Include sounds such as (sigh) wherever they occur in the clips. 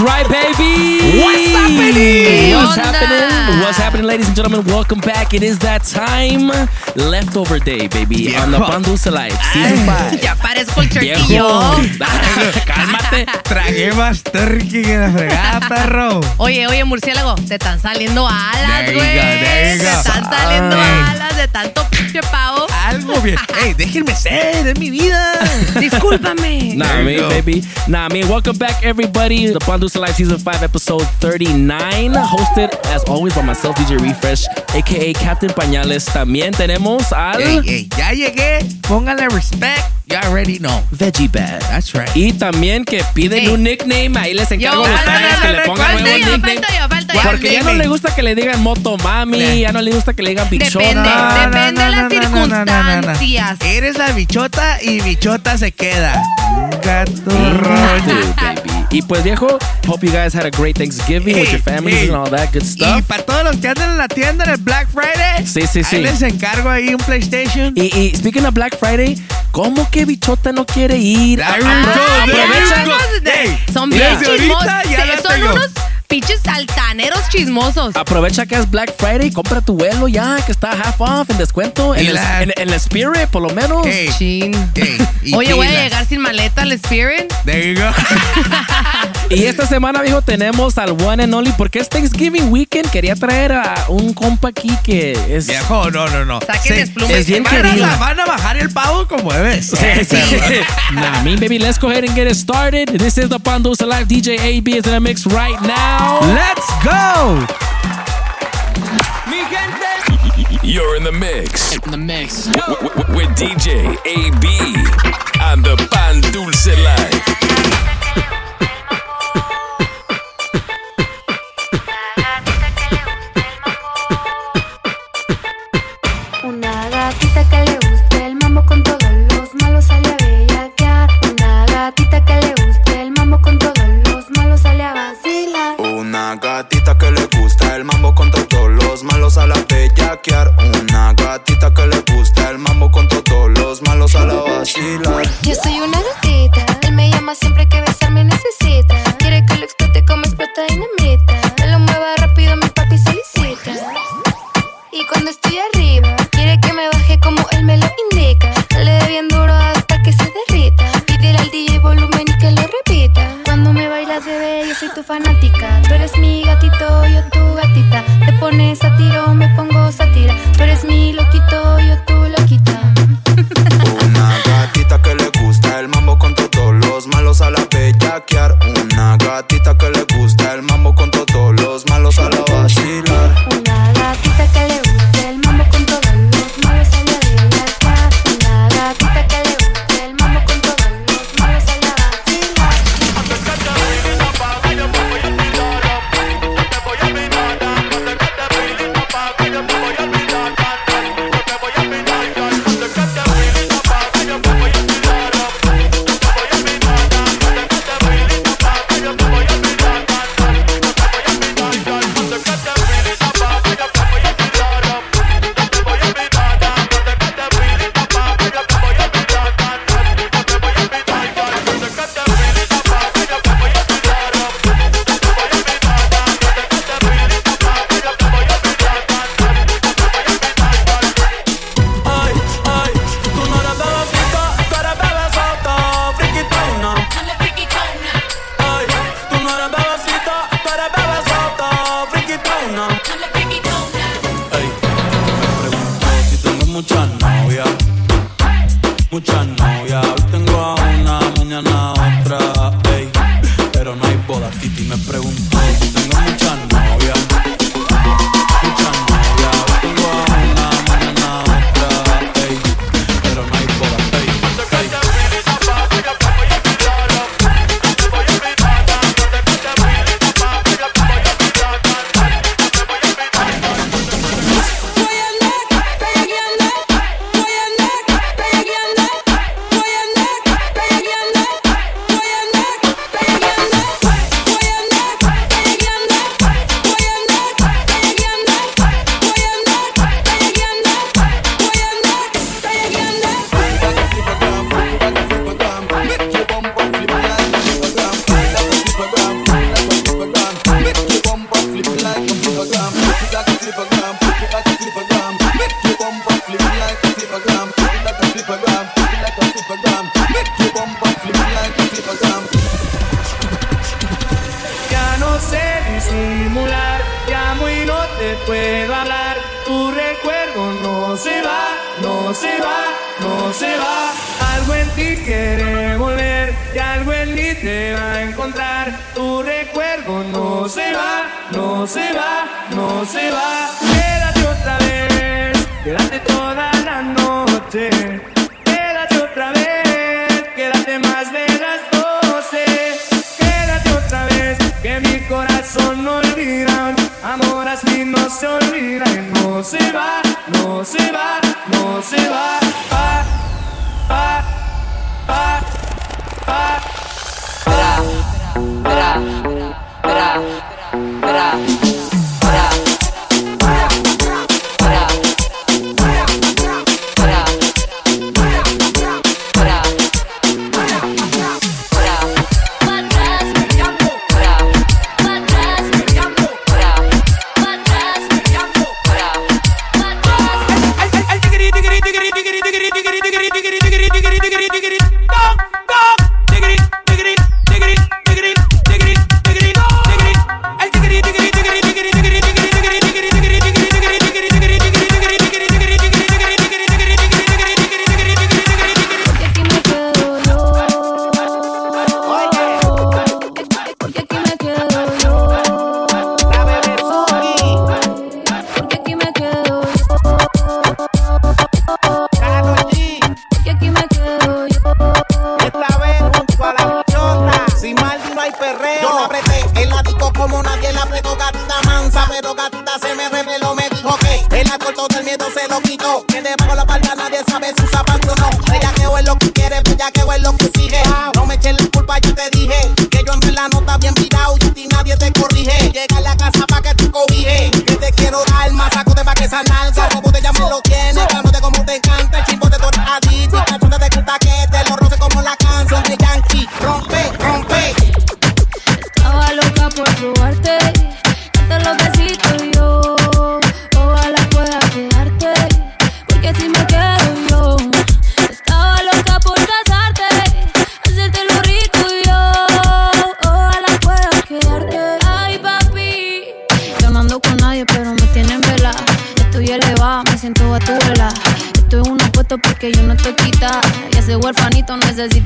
That's right, baby. What's happening? What's happening? What's happening, ladies and gentlemen? Welcome back. It is that time. Leftover day, baby. On the Viejo. Pan Dulce Live, season five. Ya parezco el Viejo. (laughs) turquillo. (laughs) Cálmate. (laughs) Tragué más turkey que la fregada, perro. Oye, oye, murciélago, te están saliendo alas, There you güey. you Te go. están saliendo Ay. alas de tanto pinche pavo. Algo bien. Ey, déjenme ser, es mi vida. Discúlpame. Nah, There me, you go. baby. Nah, me. Welcome back, everybody. The Pan Dulce Live Season 5, Episode 39. Hosted, as always, by myself, DJ Refresh, a.k.a. Captain Pañales. También tenemos al Ey, ey, ya llegué. Póngale respect. You already know. Veggie Bad. That's right. Y también que piden un nickname. Ahí les encargo Yo, a yo, que le pongan ¿cuál nuevo Falta yo, nickname. falta yo, falta yo. Porque ya no le gusta que le digan Motomami, Yeah. ya no le gusta que le digan bichona. Depende, No, no, depende no, de las no, no, no, no, no, no, no. circunstancias. Eres la bichota y bichota se queda. Gato. (laughs) Y pues viejo, hope you guys had a great Thanksgiving with your families and all that good Y stuff. para todos los que andan en la tienda en el Black Friday, Sí, sí, sí. ahí les encargo ahí un PlayStation. Y, y speaking of Black Friday, ¿cómo que bichota no quiere ir? Apro- Son bien desde chismosos. ahorita ya la Son tengo. unos pinches altaneros chismosos. Aprovecha que es Black Friday, compra tu vuelo ya, que está half off en descuento. Y En el, la- en, en el Spirit, por lo menos. Ey, Chin. ey, y Oye, voy a pilas. llegar sin maleta al Spirit. There you go. (laughs) (laughs) Y esta semana, viejo, tenemos al One and Only, porque es Thanksgiving Weekend. Quería traer a un compa aquí que es. Viejo, no, no, no. Saquen desplume. es bien van, querido. a, van a bajar el pavo como debes. Sí, sí. nah, me baby, let's go ahead and get it started. This is the Pandosa Live. DJ AB is in the mix right now. Let's go. You're in the mix. In the mix. with DJ AB and the Pan Dulce Live. Ella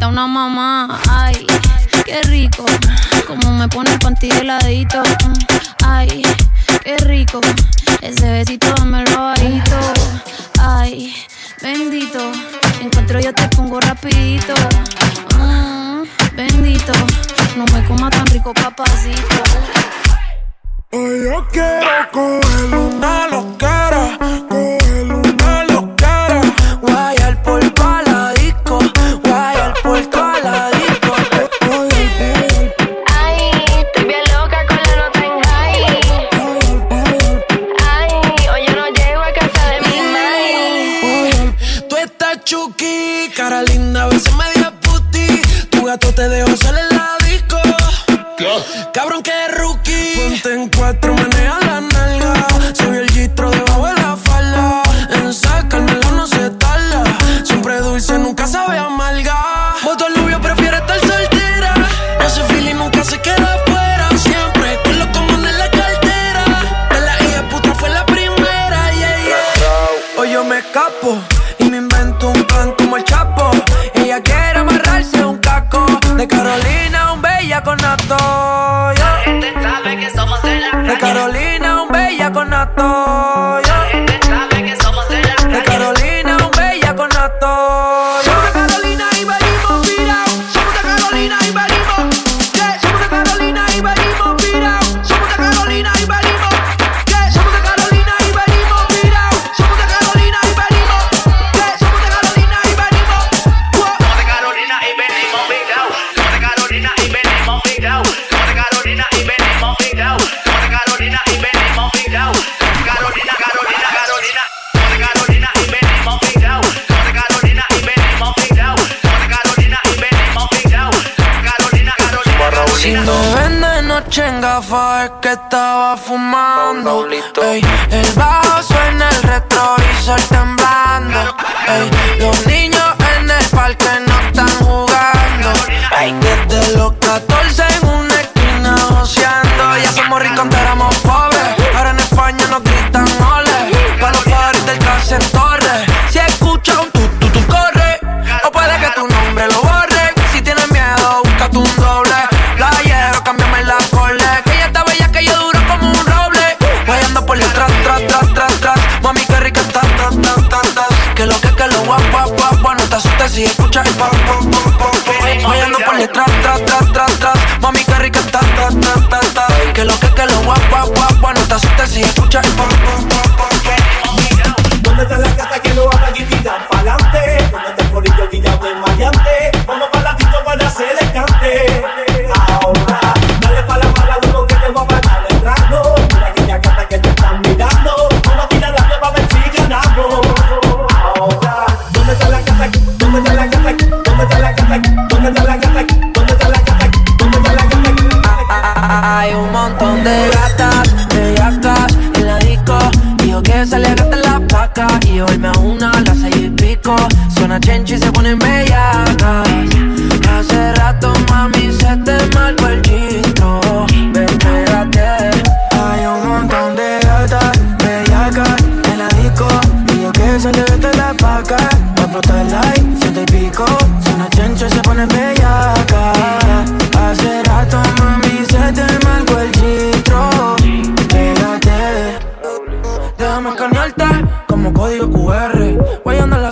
necesita una mamá.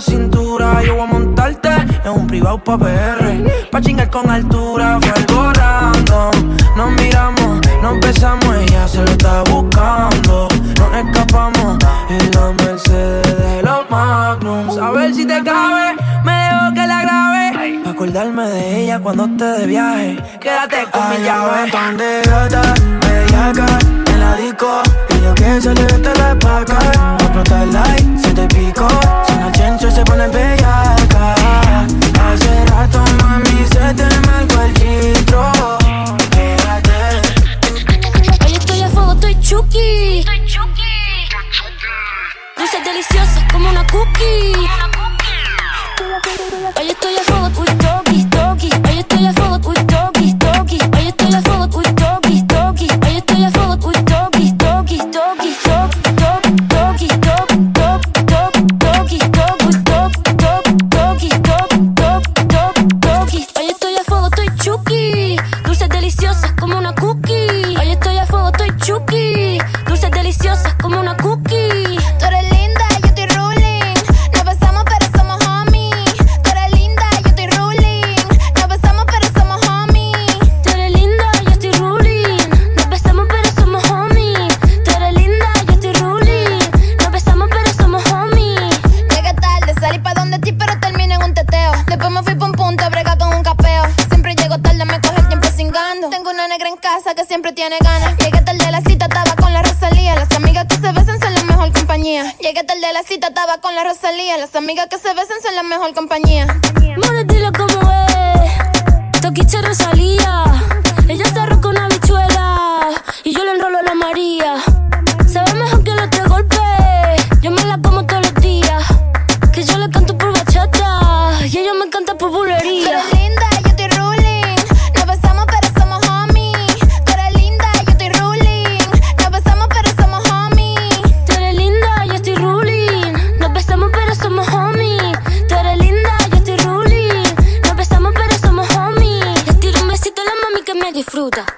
cintura. Yo voy a montarte en un privado pa' PR. Pa' chingar con altura, fue algo random. Nos miramos, nos besamos, ella se lo está buscando. Nos escapamos en la Mercedes de los Magnums. A ver si te cabe, me dejo que la grabe. Pa' acordarme de ella cuando esté de viaje. Quédate con Ay, mi llave. Tan de gata, acá en la disco. Y yo que se le la paca. Explota el like, se te pico la chencha se pone bellaca Hace rato, mami, se te marcó el filtro Quédate. Hoy estoy a fuego, estoy chucky. Estoy chucky. Dulce deliciosa como una cookie. Hoy estoy a fuego, estoy chucky. que siempre tiene ganas. Llegué tarde de la cita, estaba con la Rosalía. Las amigas que se besan son la mejor compañía. Llegué tarde de la cita, estaba con la Rosalía. Las amigas que se besan son la mejor compañía. Mora, dilo como es. Toquiche Rosalía. Ella se arroja una bichuela. Y yo le enrolo a la María. Se ve mejor que los tres golpes. Yo me la como todo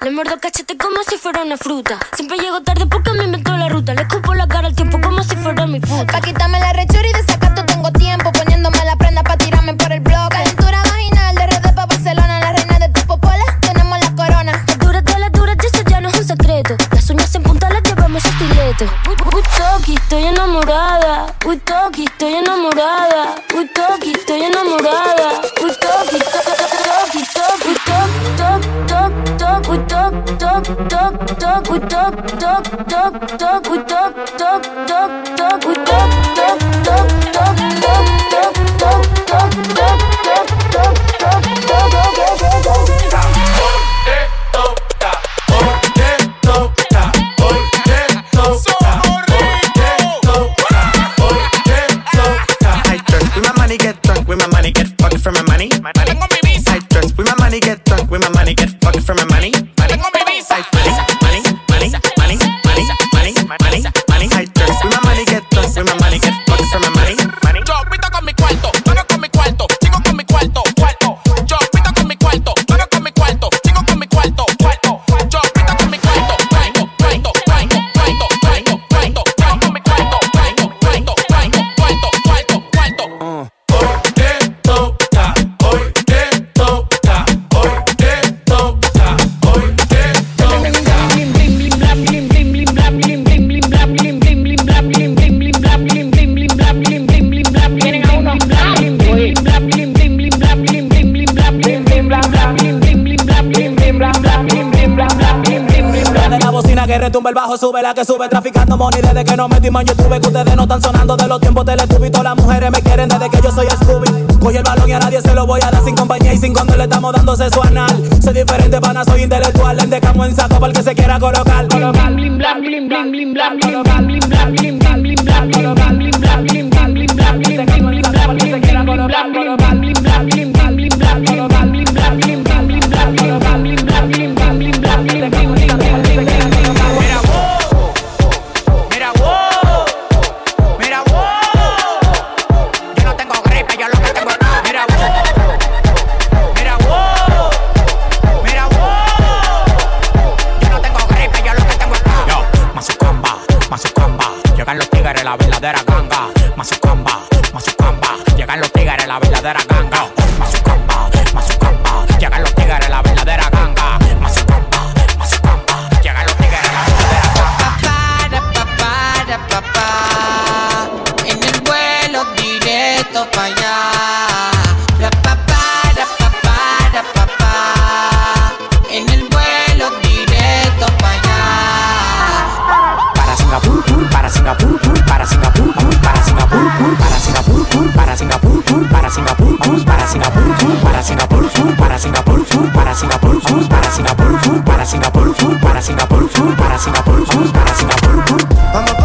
Le muerdo cachete como si fuera una fruta. Siempre llego tarde porque me inventó la ruta. Le escupo la cara al tiempo como si fuera mi puta. La sube la que sube traficando money desde que nos metimos en YouTube que ustedes no están sonando de los tiempos teletubbies todas las mujeres me quieren desde que yo soy Scooby Coge el balón y a nadie se lo voy a dar sin compañía y sin cuando le estamos dando sexo anal soy diferente pana, soy intelectual en decamo en saco para el que se quiera colocar colocar blim blim blam blim blam blam Mazucamba, Mazucamba. Llegan los tigres, la verdadera ganga. Mazucamba, Mazucamba. Llegan los tigres, la verdadera ganga. Para Singapur, para Singapur, para Singapur, para Singapur, para Singapur, para Singapur, para Singapur, para Singapur, para Singapur. Para Singapur,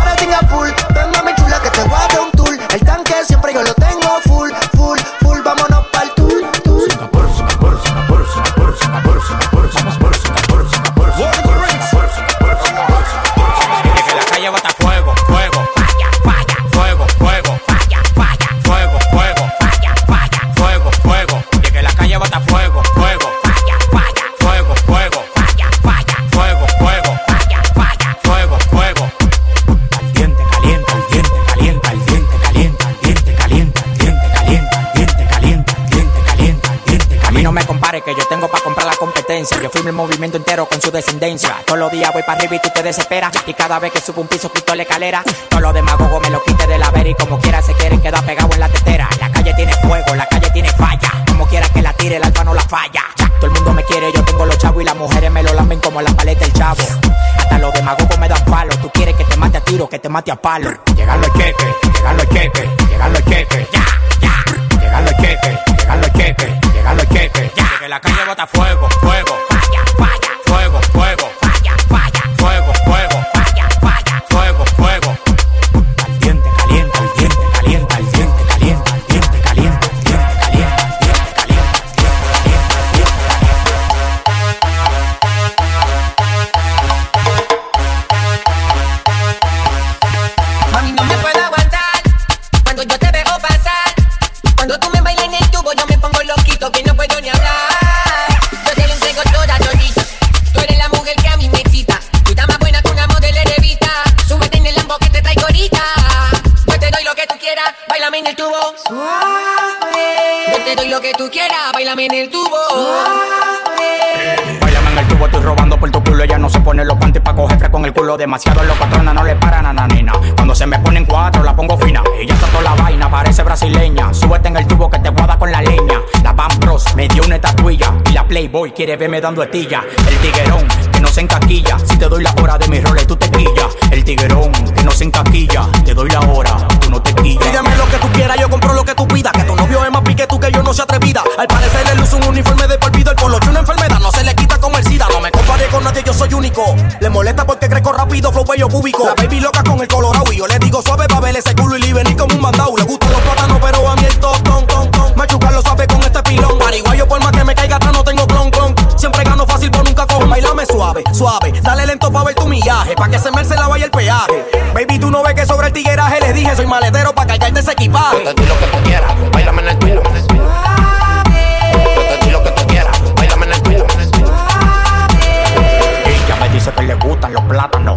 Yo firmo el movimiento entero con su descendencia. Todos los días voy para arriba y tú te desesperas. Y cada vez que subo un piso quito la escalera. Todos los demagogos me lo quite de la vera y como quiera se quieren quedar pegados en la tetera. La calle tiene fuego, la calle tiene falla. Como quiera que la tire, el alfa no la falla. Todo el mundo me quiere, yo tengo los chavos y las mujeres me lo lamen como la paleta del chavo. Hasta los demagogos me dan palo. Tú quieres que te mate a tiro, que te mate a palo. Llegan los cheques, llegan los cheques, llegan los cheques. Ya, ya. Llegan los cheques, llegan los cheques, llegan los cheques. Ya. Que la calle bota fuego, fuego. Suave. Yo te doy lo que tú quieras, bailame en el tubo. Báilame en el tubo, estoy robando por tu culo. Ella no se pone los panties pa' coger con el culo. Demasiado los patrones no le paran a la nena. Cuando se me ponen cuatro, la pongo fina. Ella está toda la vaina, parece brasileña. Súbete en el tubo que te guarda con la leña. La Van Bros me dio una estatuilla. Y la Playboy quiere verme dando estilla. El tiguerón no se encaquilla. Si te doy la hora de mis roles, tú te quillas. El tiguerón que no se encaquilla. Te doy la hora, tú no te quillas. Pídeme lo que tú quieras, yo compro lo que tú pidas. Que tu novio es más pique tú que yo no se atrevida. Al parecer él usa un uniforme de por vida. El polo una enfermedad, no se le quita como el SIDA. No me compare con nadie, yo soy único. Le molesta porque crezco rápido, flow bello cúbico. La baby loca con el colorado y yo le digo suave pa' ver ese culo y le venir como un mandado. Le gustan los bailame suave, suave. Dale lento pa' ver tu millaje, pa' que se me merce la vaya el peaje. Baby, tú no ves que sobre el tigueraje les dije, soy maletero pa' cargarte ese equipaje. Yo te lo que tú quieras, bailame en el tuyo. Te lo que tú quieras, bailame en el tuyo. Ella me dice que le gustan los plátanos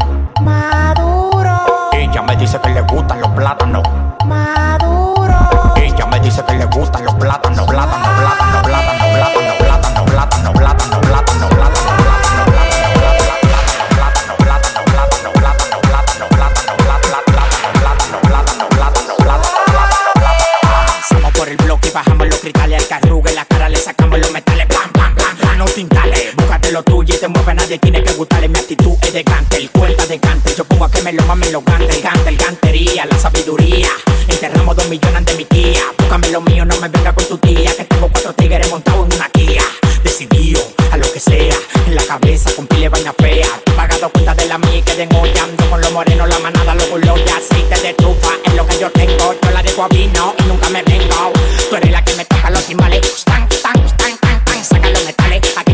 te mueve nadie tiene que gustarle. Mi actitud es de cante, el cuenta de cante. Yo pongo a que me lo mamen los gantes, el gante, el gantería, la sabiduría. Enterramos dos millones ante mi tía. Búscame lo mío, no me venga con tu tía. Que tengo cuatro tigres montados en una guía. Decidido a lo que sea, en la cabeza con pile vaina fea. Pagado cuenta de la mía y queden hollando con los morenos, la manada, los gulos y aceite de trufa. Es lo que yo tengo, yo la dejo a vino y nunca me vengo. Tú eres la que me toca los timbales. Tan, tan, tan, tan, tan,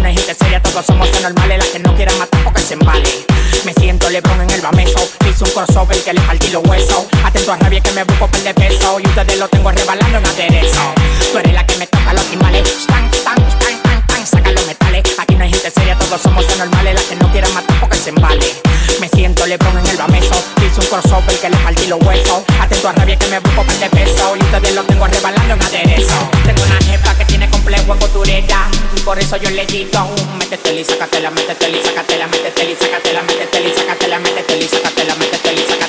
hay gente seria, todos somos anormales. Las que no quieran matar porque se embale. Me siento Lebron en el bameso. Hice un crossover que le partí los huesos. Atento a rabia que me busco per de peso. Y ustedes lo tengo rebalando en aderezo. Tú eres la que me toca los timbales. Tan, tan, tan, tan, tan, saca los metales. Aquí no hay gente seria, todos somos anormales. Las que no quieran matar porque se embale. Me siento Lebron en el bameso. Hice un crossover que le partí los huesos. Atento a rabia que me busco per de peso. Y ustedes lo tengo rebalando en aderezo. Tengo una jefa que tiene complejo en costurera. Por eso yo le digo, métetela y sácatela, métetela y sácatela, métetela y sácatela, métetela y sácatela, métetela y sácatela, métetela y sácatela,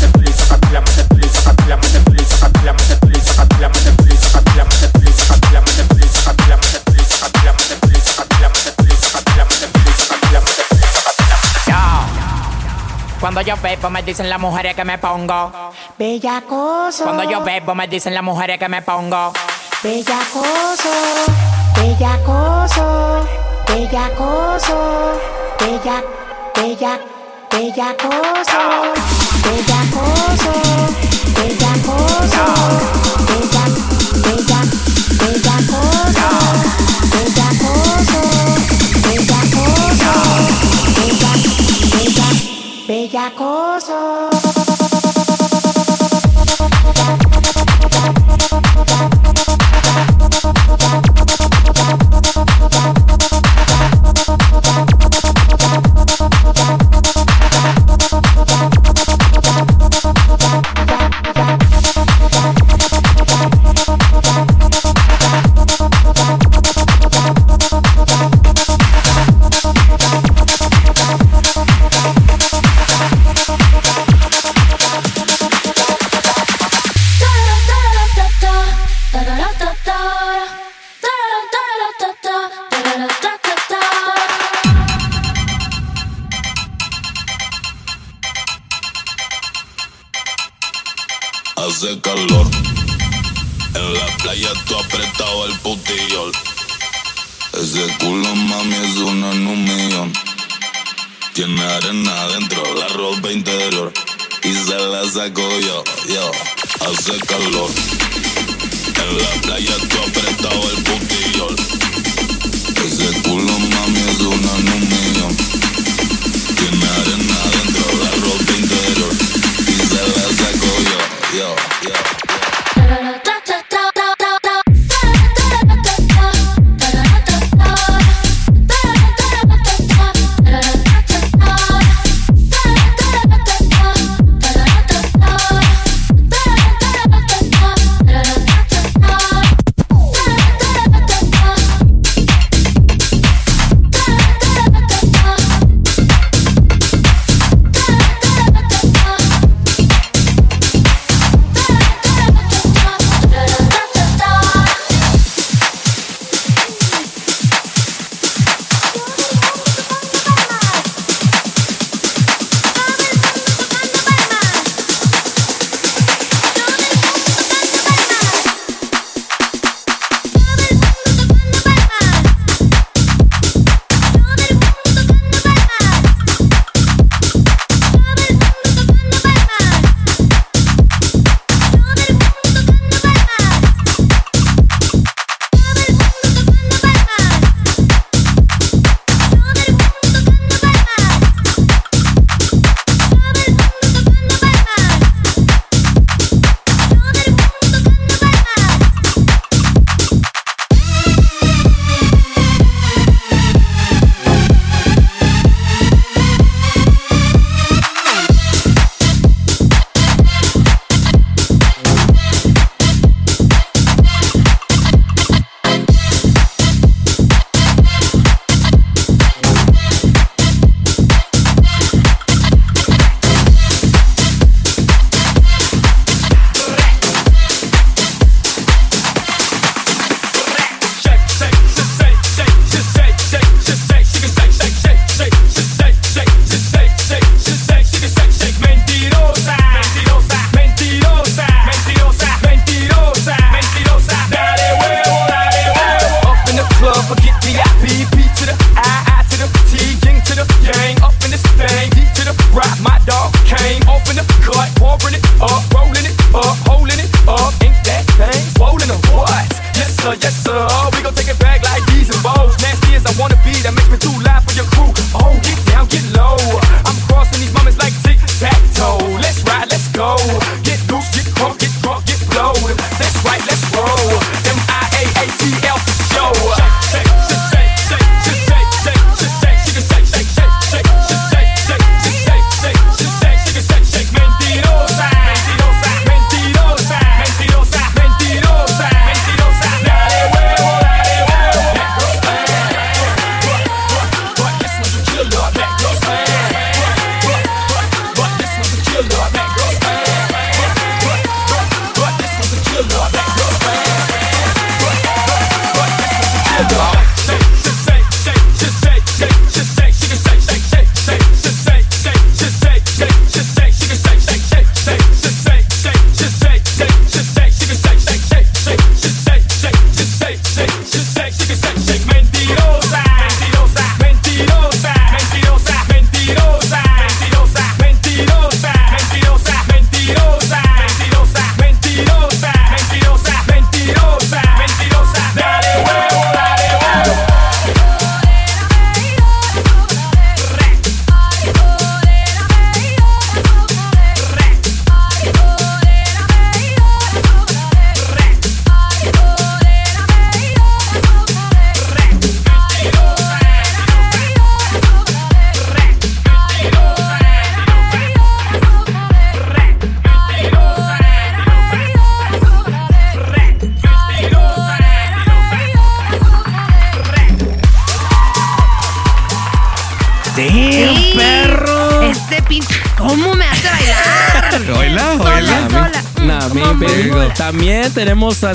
Cuando yo bebo me dicen las mujeres que me pongo. Bellacoso. Cuando yo bebo me dicen las mujeres que me pongo. Bellacoso, bellacoso, bellacoso, bella, bella, bellacoso, bellacoso, bellacoso, bella, bella, bellacoso, acoso. Se la saco yo, yo. Hace calor. En la playa tú apretado el putillol. Ese culo, mami, es uno en. Tiene arena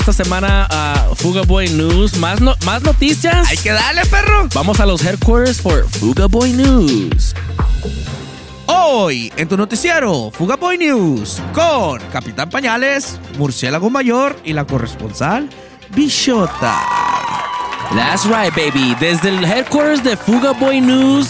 esta semana a Fuga Boy News. Más, no- más noticias. Hay que darle, perro. Vamos a los headquarters por Fuga Boy News. Hoy, en tu noticiero, Fuga Boy News, con Capitán Pañales, Murciélago Mayor y la corresponsal, Bichota. That's right, baby. Desde el headquarters de Fuga Boy News.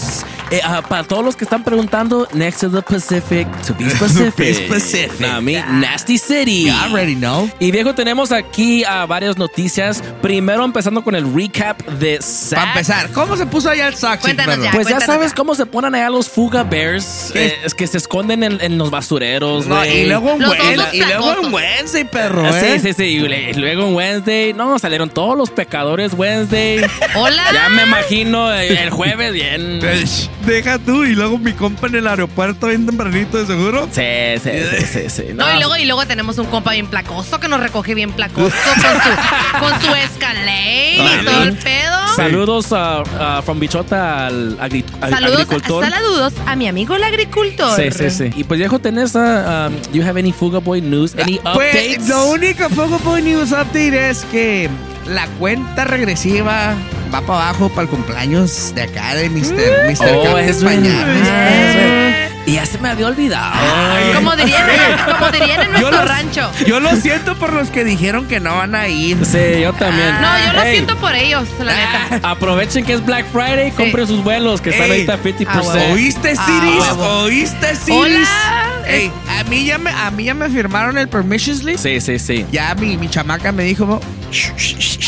Eh, ah, para todos los que están preguntando, next to the Pacific, to be (laughs) specific. Be specific. Nah, me, Nasty City. You already know. Y viejo, tenemos aquí a varias noticias. Primero empezando con el recap de SAC. Para empezar, ¿cómo se puso allá el saxo? Cuéntanos ya. Pues ya Cuéntanos sabes ya. cómo se ponen allá los Fuga Bears. Eh, es que se esconden en, en los basureros, No, y luego en Los Wed- osos y luego en. Wednesday, perro, Ah, ¿eh? Sí, sí, sí. Y luego en Wednesday, no, salieron todos los pecadores Wednesday. (laughs) Hola. Ya me imagino eh, el jueves bien. (laughs) Deja tú, y luego mi compa en el aeropuerto bien tempranito, de seguro. Sí, sí, sí, sí, sí. No, y luego, y luego tenemos un compa bien placoso que nos recoge bien placoso con su, (laughs) con su Escalade y todo el pedo. Saludos a a from Bichota al, agri- al Saludos, agricultor. saludos a mi amigo el agricultor. Sí, sí, sí. Y pues viejo, tenés a, um, do you have any Fuga Boy news? Any updates? Pues lo único poco por news update es que la cuenta regresiva va para abajo para el cumpleaños de acá de Mr. Mr. Oh, Captain es. Y ya se me había olvidado. Como dirían, como dirían en Yo nuestro lo- rancho. Yo lo siento por los que dijeron que no van a ir. Sí, yo también. No, yo lo Hey, siento por ellos, la neta. Aprovechen que es Black Friday, compren sus vuelos que están ahorita 50%. ¿Oíste, Ah, Ciris? huevo. ¿Oíste, Ciris? Hola. Ey, a mí ya me, a mí ya me firmaron el permission slip. Sí, sí, sí. Ya mi, mi chamaca me dijo,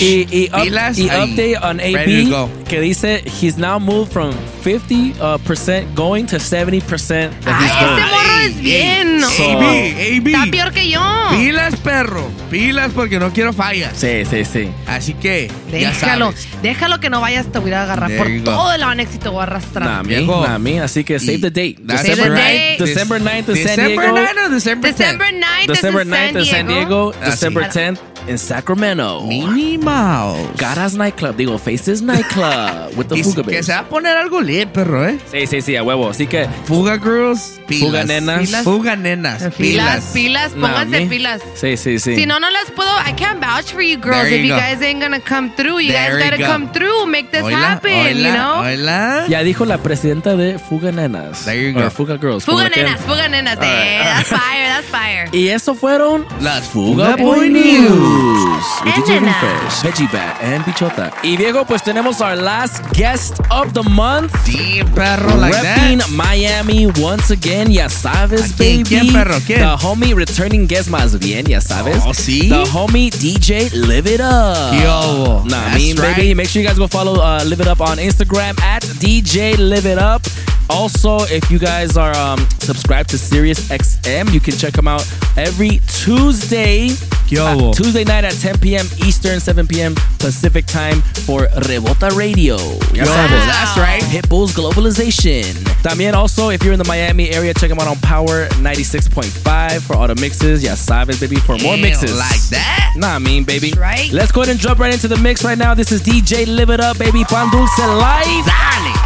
Y, y, up- Pilas y ahí. update on Ready to go. AB que dice he's now moved from 50% uh, percent going to 70% that Ay, he's ese going. morro es bien. So- AB, AB. Está peor que yo. Pilas, perro. Pilas porque no quiero fallas. Sí, sí, sí. Así que, ya Déjalo, sabes. déjalo que no vayas, te voy a agarrar There por todo el anexo y te voy a arrastrar. Nah, me, Viejo. nah, me. Así que save Y the date. December right. 9th, December 9th in San Diego. 9 o December 10? December 9th December is in 9th in San Diego. December 10th in Sacramento. Minnie Mouse. Garas Nightclub, digo, Faces Nightclub (laughs) with the Y Fuga que se va a poner algo lit, perro, ¿eh? Sí, sí, sí, a huevo. Así que Fuga Girls, pilas. Fuga nenas. Pilas. Fuga nenas, Pilas, pilas. pilas, Nah, pónganse me. pilas. Sí, sí, sí. Si no, no las puedo. I can't vouch for you girls There if you go. guys ain't gonna come through. You There guys gotta go. come through, make this Hola, happen, hola, you know? Hola. Ya dijo la presidenta de Fuga Nenas. There you Or go. Fuga Girls. Fuga nenas, fuga nenas. Eh, that's fire, that's fire. Y eso fueron Las Fuga Fuga Boy Boy News. News with And DJ Nena. Refresh, Veggie Bat, and Bichota. Y viejo, pues tenemos our last guest of the month. Sí, perro, like Repping that. Miami once again, ya sabes, ¿A quién, baby. quién, perro, quién? The homie returning guest más bien, ya sabes. Oh, sí. The homie DJ Live It Up. Yo, Nah, I that's mean, baby, make sure you guys go follow uh, Live It Up on Instagram at DJ Live It Up. Also, if you guys are um, subscribed to Sirius XM, you can check them out every Tuesday. Yo. uh, Tuesday night at 10 p.m. Eastern, 7 p.m. Pacific time for Rebota Radio. Yo, that's right. Pitbull's Globalization. También also, if you're in the Miami area, check them out on Power 96.5 for all the mixes. Ya sabes, baby, for more Damn, mixes. like that? Nah, I mean, baby. right. Let's go ahead and jump right into the mix right now. This is DJ Live It Up, baby. Pan Dulce Live.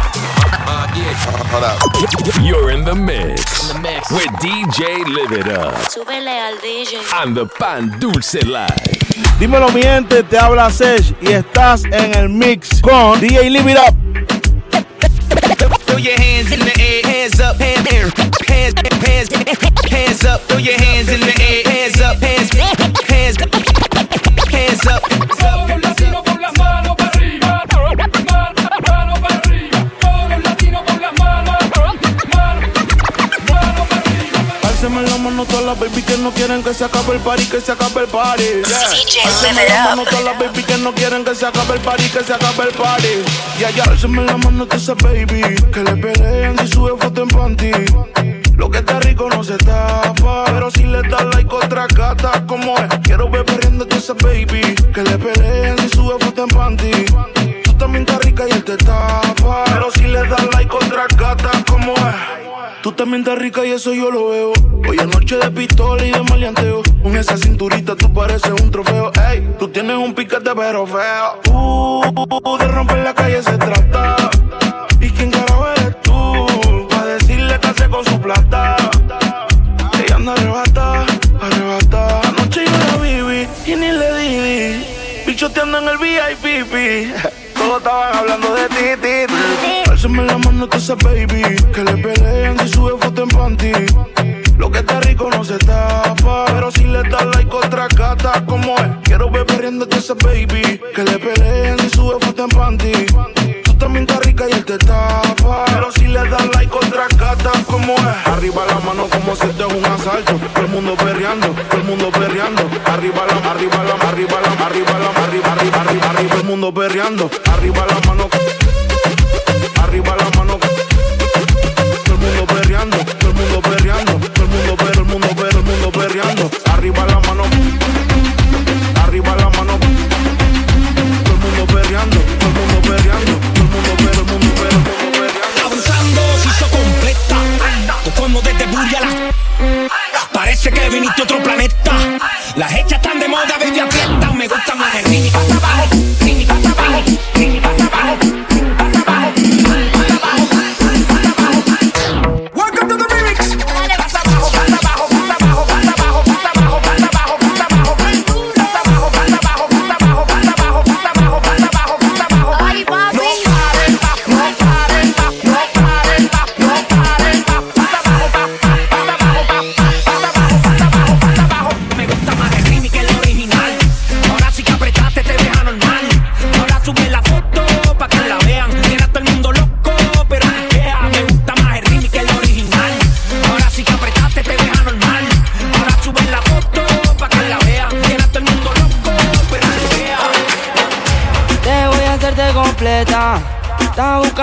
You're in the mix. With DJ Live It Up. Súbele al DJ. And the Pan Dulce Live. Dímelo mi gente, te habla Sesh y estás en el mix con DJ Live It Up. Throw your hands in the air, hands up, hands, hands, hands, hands up. Throw your hands in the air, hands up, hands, hands, mano todas las baby que no quieren que se acabe el party, que se acabe el party. Yeah. It la mano todas las baby que no quieren que se acabe el party, que se acabe el party. Ya, ya, álceme la mano todas esas baby que le pelean si sube foto en panty. Lo que está rico no se tapa, pero si le das like otra gata, como es. Quiero ver perdiendo a esa baby que le pelean si sube foto en panty. Tú también estás rica y él te tapa, pero si le das like otra gata, como es. También estás rica y eso yo lo veo. Hoy es noche de pistola y de maleanteo. Con esa cinturita tú pareces un trofeo. Ey, tú tienes un piquete pero feo. Uh, de romper la calle se trata. ¿Y quién carajo eres tú? Pa' decirle que hace con su plata. Ella anda arrebata, arrebata. Anoche yo la viví y ni le di. Bicho te anda en el VIP. (laughs) Todos estaban hablando de ti, ti, ti. La mano a esa baby Que le pelean panty Lo que está rico no se tapa Pero si le das like otra gata como es Quiero ver perdiendo a esa baby Que le pelean si sube foto en panty Tú también estás rica y él te tapa Pero si le das like otra gata como es Arriba la mano como si es un asalto Todo el mundo perreando, todo el mundo perreando Arriba la, arriba la, arriba la, arriba la, arriba, arriba, arriba, arriba Todo el mundo perreando Arriba la mano Arriba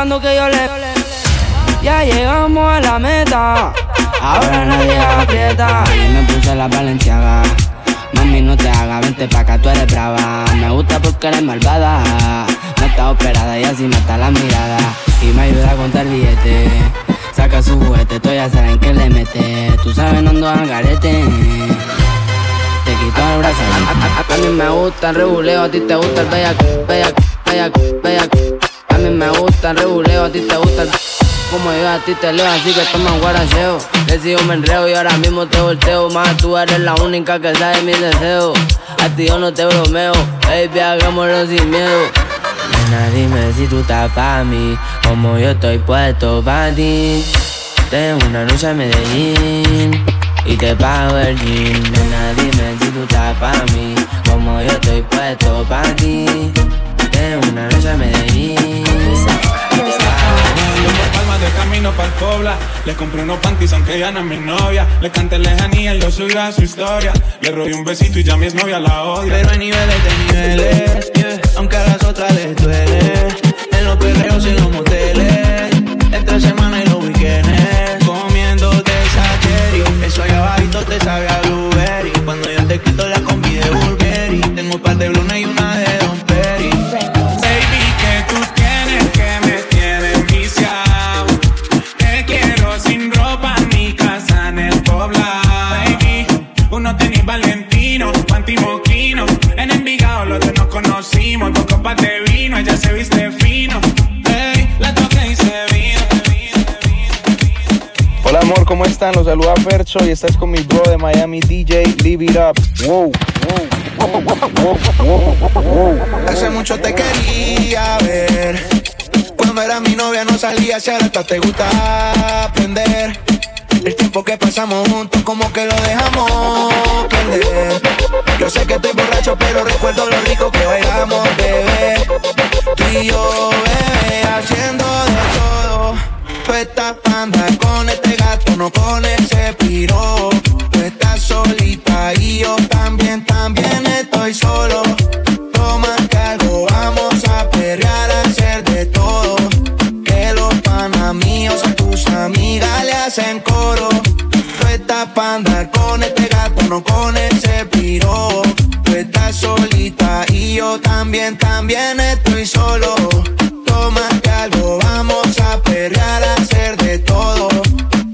buscando que yo le. Ya llegamos a la meta. Ahora nadie aprieta. Yo me puse la valenciaga. Mami, no te hagas, vente pa' acá, tú eres brava. Me gusta porque eres malvada. No está operada y así mata la mirada. Y me ayuda a contar billetes. Saca su juguete, tú ya saben que le mete. Tú sabes, no ando al garete. Te quito el brazo. A, a- a mí me gusta el reguleo, a ti te gusta el bellaco, bellaco, bellaco, bellaco. A mí me gusta reguleo, a ti te gusta. Como yo a ti te leo, así que toma un guaracheo. Decido me enreo y ahora mismo te volteo. Más tú eres la única que sabe mis deseos. A ti yo no te bromeo, baby, hagámoslo sin miedo. Nena, dime si tú estás pa' mí, como yo estoy puesto pa' ti. Tengo una noche a Medellín y te pago el jean. Nena, dime si tú estás pa' mí, como yo estoy puesto pa' ti. Una noche a Medellín. Palmas de camino para el Pobla. Le compré unos panties aunque ya no es mi novia. Le canté lejanía y yo subí a su historia. Le robé un besito y ya mi novia la odia. Pero hay niveles de niveles, yeah. aunque a las otras les duele. En los perreos y en los moteles, entre semana y los weekends. Comiéndote esa cherry, eso allá abajito te sabe copas de vino, ella se viste fino. Ey, la toqué y se vino. Hola amor, ¿cómo están? Los saluda Fercho y estás con mi bro de Miami DJ Live It Up. Wow, wow, wow, wow, wow, wow. Hace mucho te quería ver. Cuando era mi novia no salía, si ahora hasta te gusta aprender. El tiempo que pasamos juntos como que lo dejamos perder. Yo sé que estoy borracho, pero recuerdo lo rico que bailamos, bebé. Tú y yo, bebé, haciendo de todo. Tú estás pa' andar con este gato, no con ese piro. Tú estás solita y yo también, también estoy solo. Tómate algo, vamos a perrear, a hacer de todo. Que los panas míos a tus amigas le hacen coro. Tú estás pa' andar con este gato, no con ese piro. Tú estás solita y yo también, también estoy solo. Tómate algo, vamos a perrear, a hacer de todo.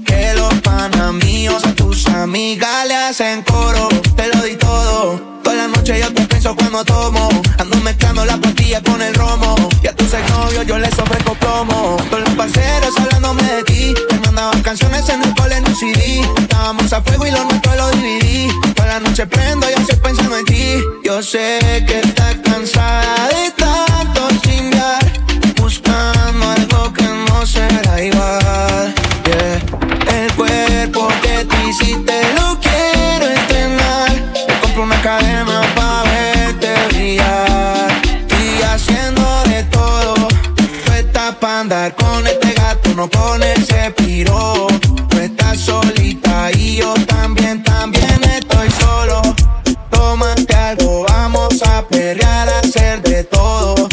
Que los panas míos a tus amigas le hacen coro. Te lo di todo. Toda la noche yo te cuando tomo. Ando mezclando la pastilla con el romo. Y a tus exnovios yo les ofrezco plomo. Todos los parceros hablándome de ti. Me mandaban canciones en el cole en un CD. Estábamos a fuego y lo nuestro lo dividí. Toda la noche prendo y estoy pensando en ti. Yo sé que estás cansada de tanto chingar. Buscando algo que no será igual. Yeah. El cuerpo que te hiciste lo quiero Y haciendo de todo. Tú estás pa' andar con este gato, no con ese piro. Tú estás solita y yo también, también estoy solo. Tómate algo, vamos a perrear, a hacer de todo.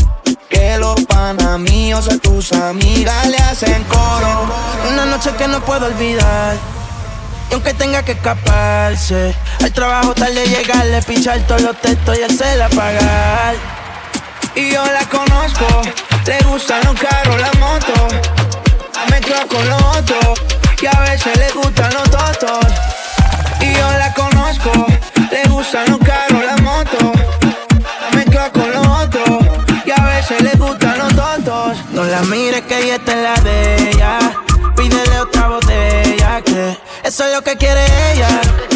Que los panas míos a tus amigas le hacen coro. Una noche que no puedo olvidar. Y aunque tenga que escaparse, al trabajo tarde llegarle, pichar todos los textos y hacerla pagar. Y yo la conozco, le gustan los carros, la moto. Mezcla con los otros, y a veces le gustan los totos. Y yo la conozco, le gustan los carros, la moto. Mezcla con los otros, y a veces le gustan los totos. No la mires que ella está en la de ella. Pídele otra botella que eso es lo que quiere ella.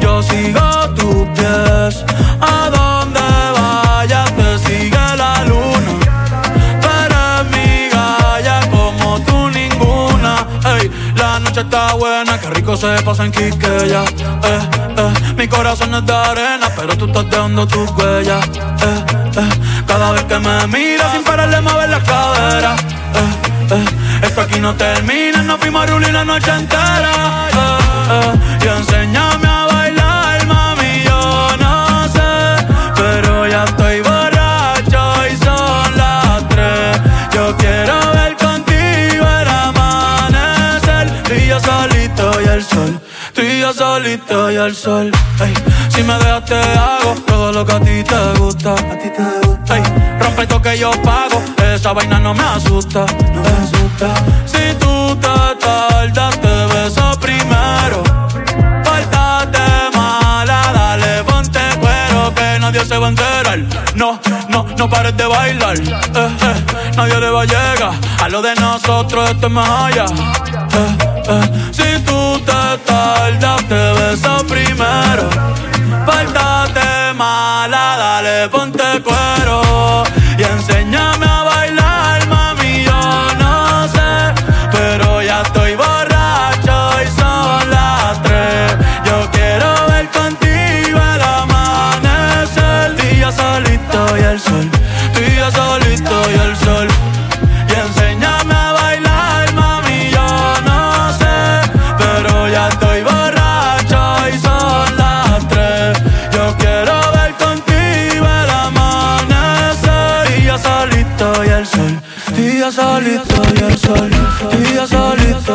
Yo sigo tus pies. A donde vayas te sigue la luna. Tú eres mi galla como tú ninguna. Ey, la noche está buena, qué rico se pasa en Quiqueya. Eh, eh, mi corazón es de arena, pero tú estás dejando tus huellas. Eh, eh, cada vez que me miras sin parar de mover la cadera. Eh, eh, esto aquí no termina, nos fuimos a rulir la noche entera. Eh, eh, que Enseñame a bailar, mami. Yo no sé, pero ya estoy borracho y son las tres. Yo quiero ver contigo el amanecer. Tú y yo solito y el sol. Tú y yo solito y el sol. Si me dejas, te hago todo lo que a ti te gusta. Rompe esto que yo pago. Esa vaina no me asusta. No me asusta, Si tú estás. No, no, no pares de bailar. Eh, eh, nadie le va a llegar. A lo de nosotros esto es más eh, si tú te tardas, te besas primero. Pártate mala, dale, ponte cuero.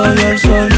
有人说。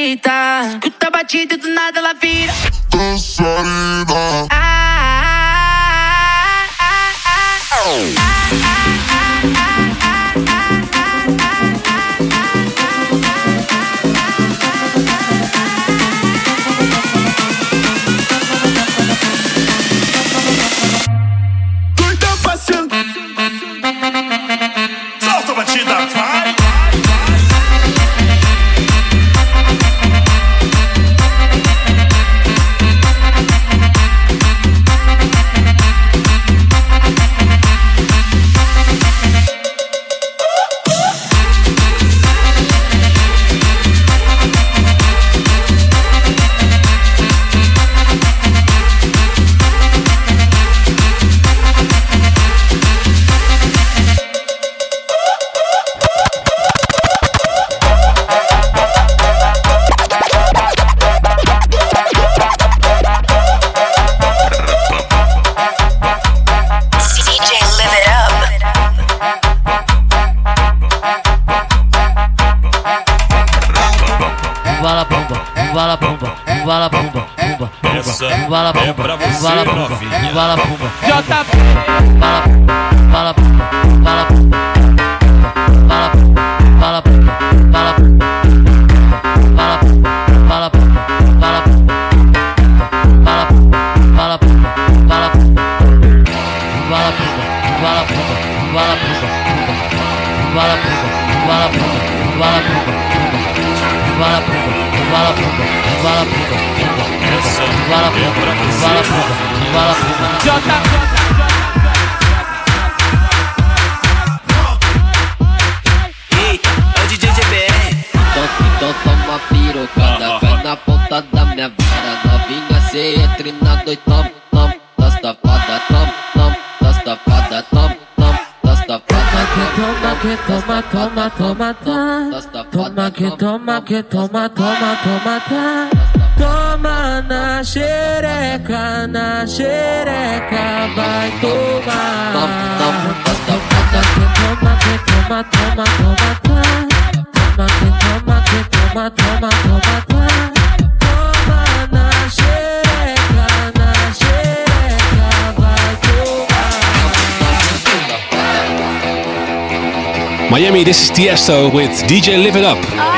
fita. Escuta a batida e do nada ela vira. Dançarina. Ah, ah, ah, ah, ah, ah, ah, ah, ah, ah. que toma, toma, toma, tá. Toma na xereca, na xereca, vai tomar. Toma, toma, toma, toma, toma, toma, toma, toma, toma, toma. Miami, this is Tiesto with DJ Live It Up.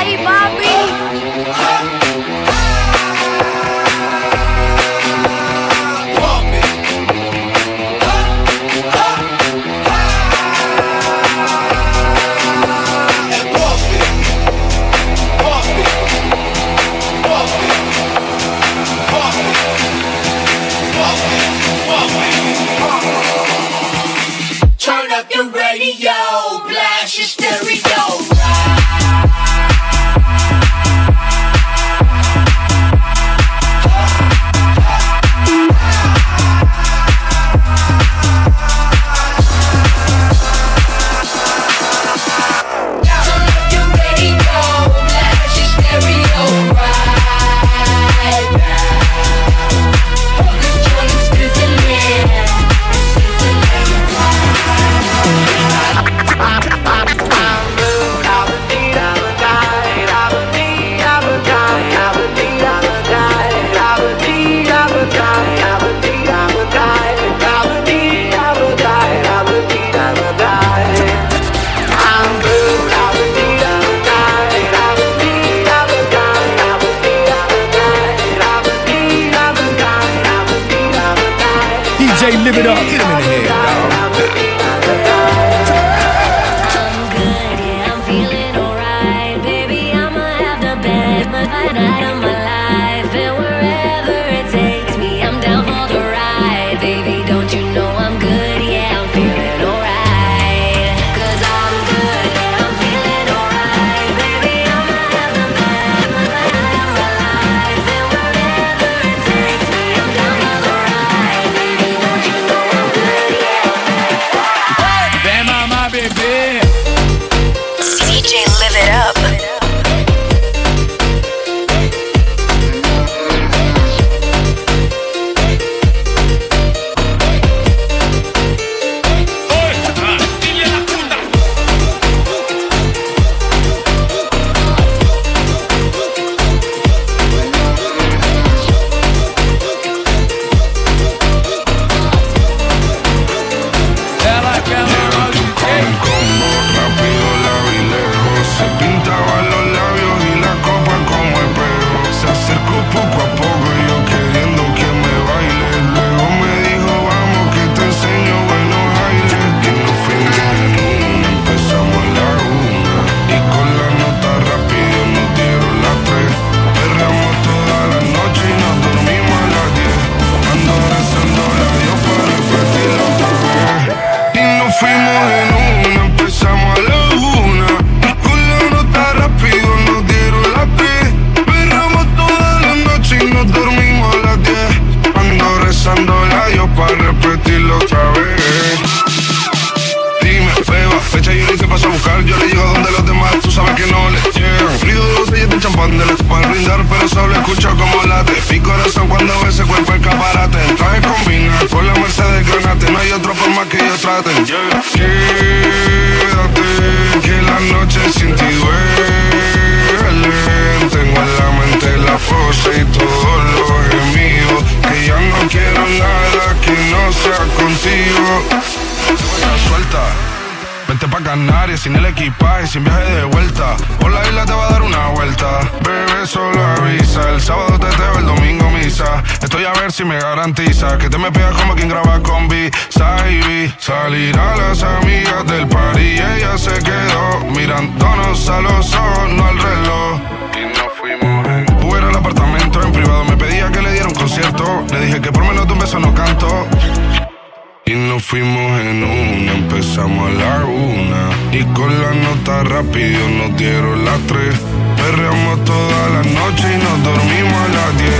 toda la noche y nos dormimos a las 10.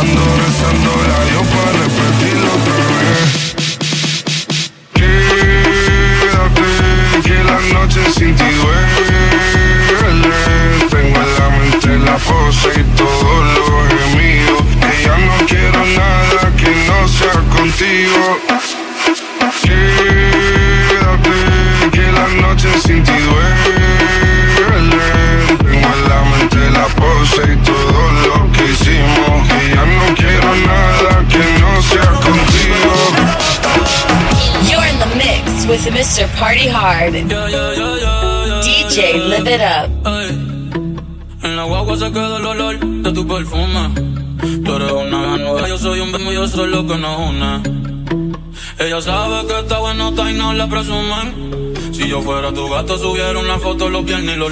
Ando rezando la Party Hard. DJ Live It Up. En la guagua se queda el olor de tu perfume. Yo yo. Ella sabe que está bueno, está y no la. Si yo fuera tu gato, subiera una foto los viernes los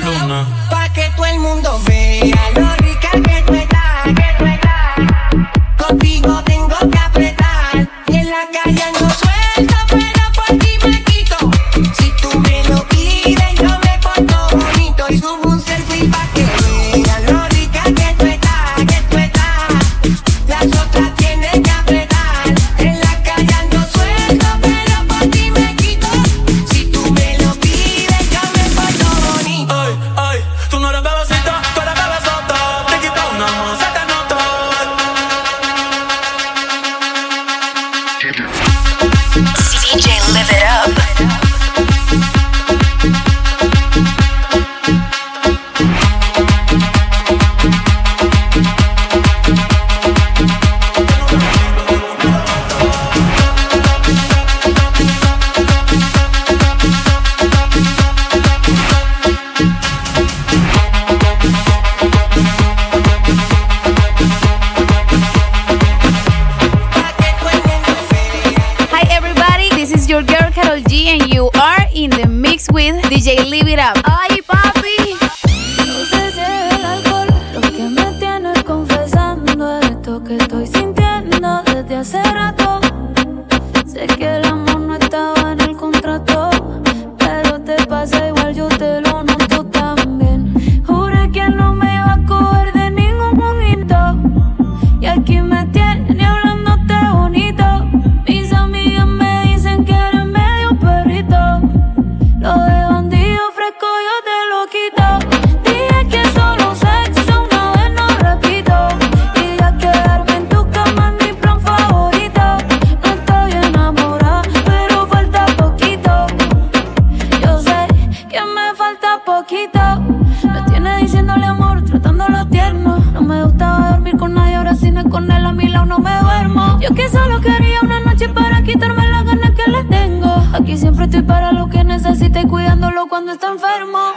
está enfermo.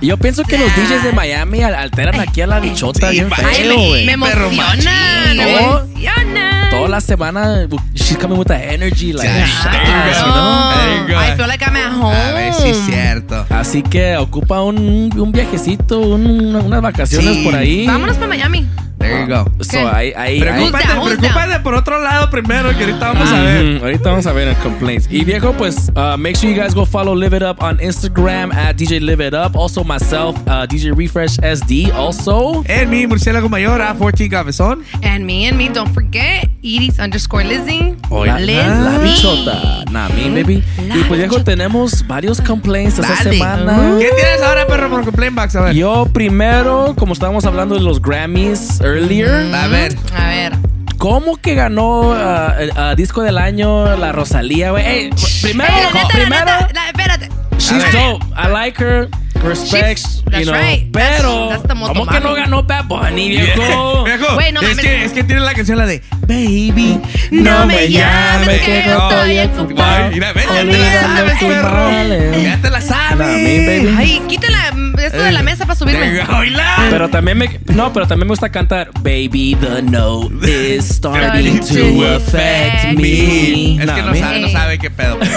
Yo pienso que los DJs de Miami al- alteran aquí a la bichota bien feo, güey. me, emociona, me Todo- emociona. Toda la semana, she's coming with that energy, like, go. I feel like I'm at home. A ver es cierto. Así que ocupa un, un viajecito, un- unas vacaciones Sí. por ahí. Vámonos para Miami. There you go. So, ahí, ahí, ahí- Preocúpate, who's preocúpate por otro lado primero, que ahorita vamos a ver. Ujú, Ahorita vamos a ver el complaints. Y viejo, pues, uh, make sure you guys go follow Live It Up on Instagram at DJ Live It Up. Also myself, uh, DJ Refresh SD. Also, En mi murciélago mayor, a 14 Cabezón. And me and me, don't forget, Edie's underscore Lizzie. la, Liz. la bichota. Nah, me, baby. La y pues, viejo, tenemos varios complaints esta semana. ¿Qué tienes ahora, perro, por complaint box? A ver. Yo primero, como estábamos hablando de los Grammys earlier, A ver. A ver. ¿cómo que ganó uh, uh, disco del año la Rosalía, güey? Ey, primero, Hey, la neta, la primero, neta, la- espérate. she's dope. I like her. Respects, She's- you that's know. right. Pero, That's- that's ¿cómo que no ganó Bad Bunny, viejo? (laughs) Viejo, no es, mames. que, es que tiene la canción la de Baby, No me llames, que yo estoy ocupada. Ay, Mira, ves, ya te la sabes, tus perro. males. Ya te la sabes. Ay, quítala esto de la mesa para subirme. Pero también me no, pero también me gusta cantar Baby the note is starting to affect me. Es que no sabe, no sabe qué pedo. (laughs)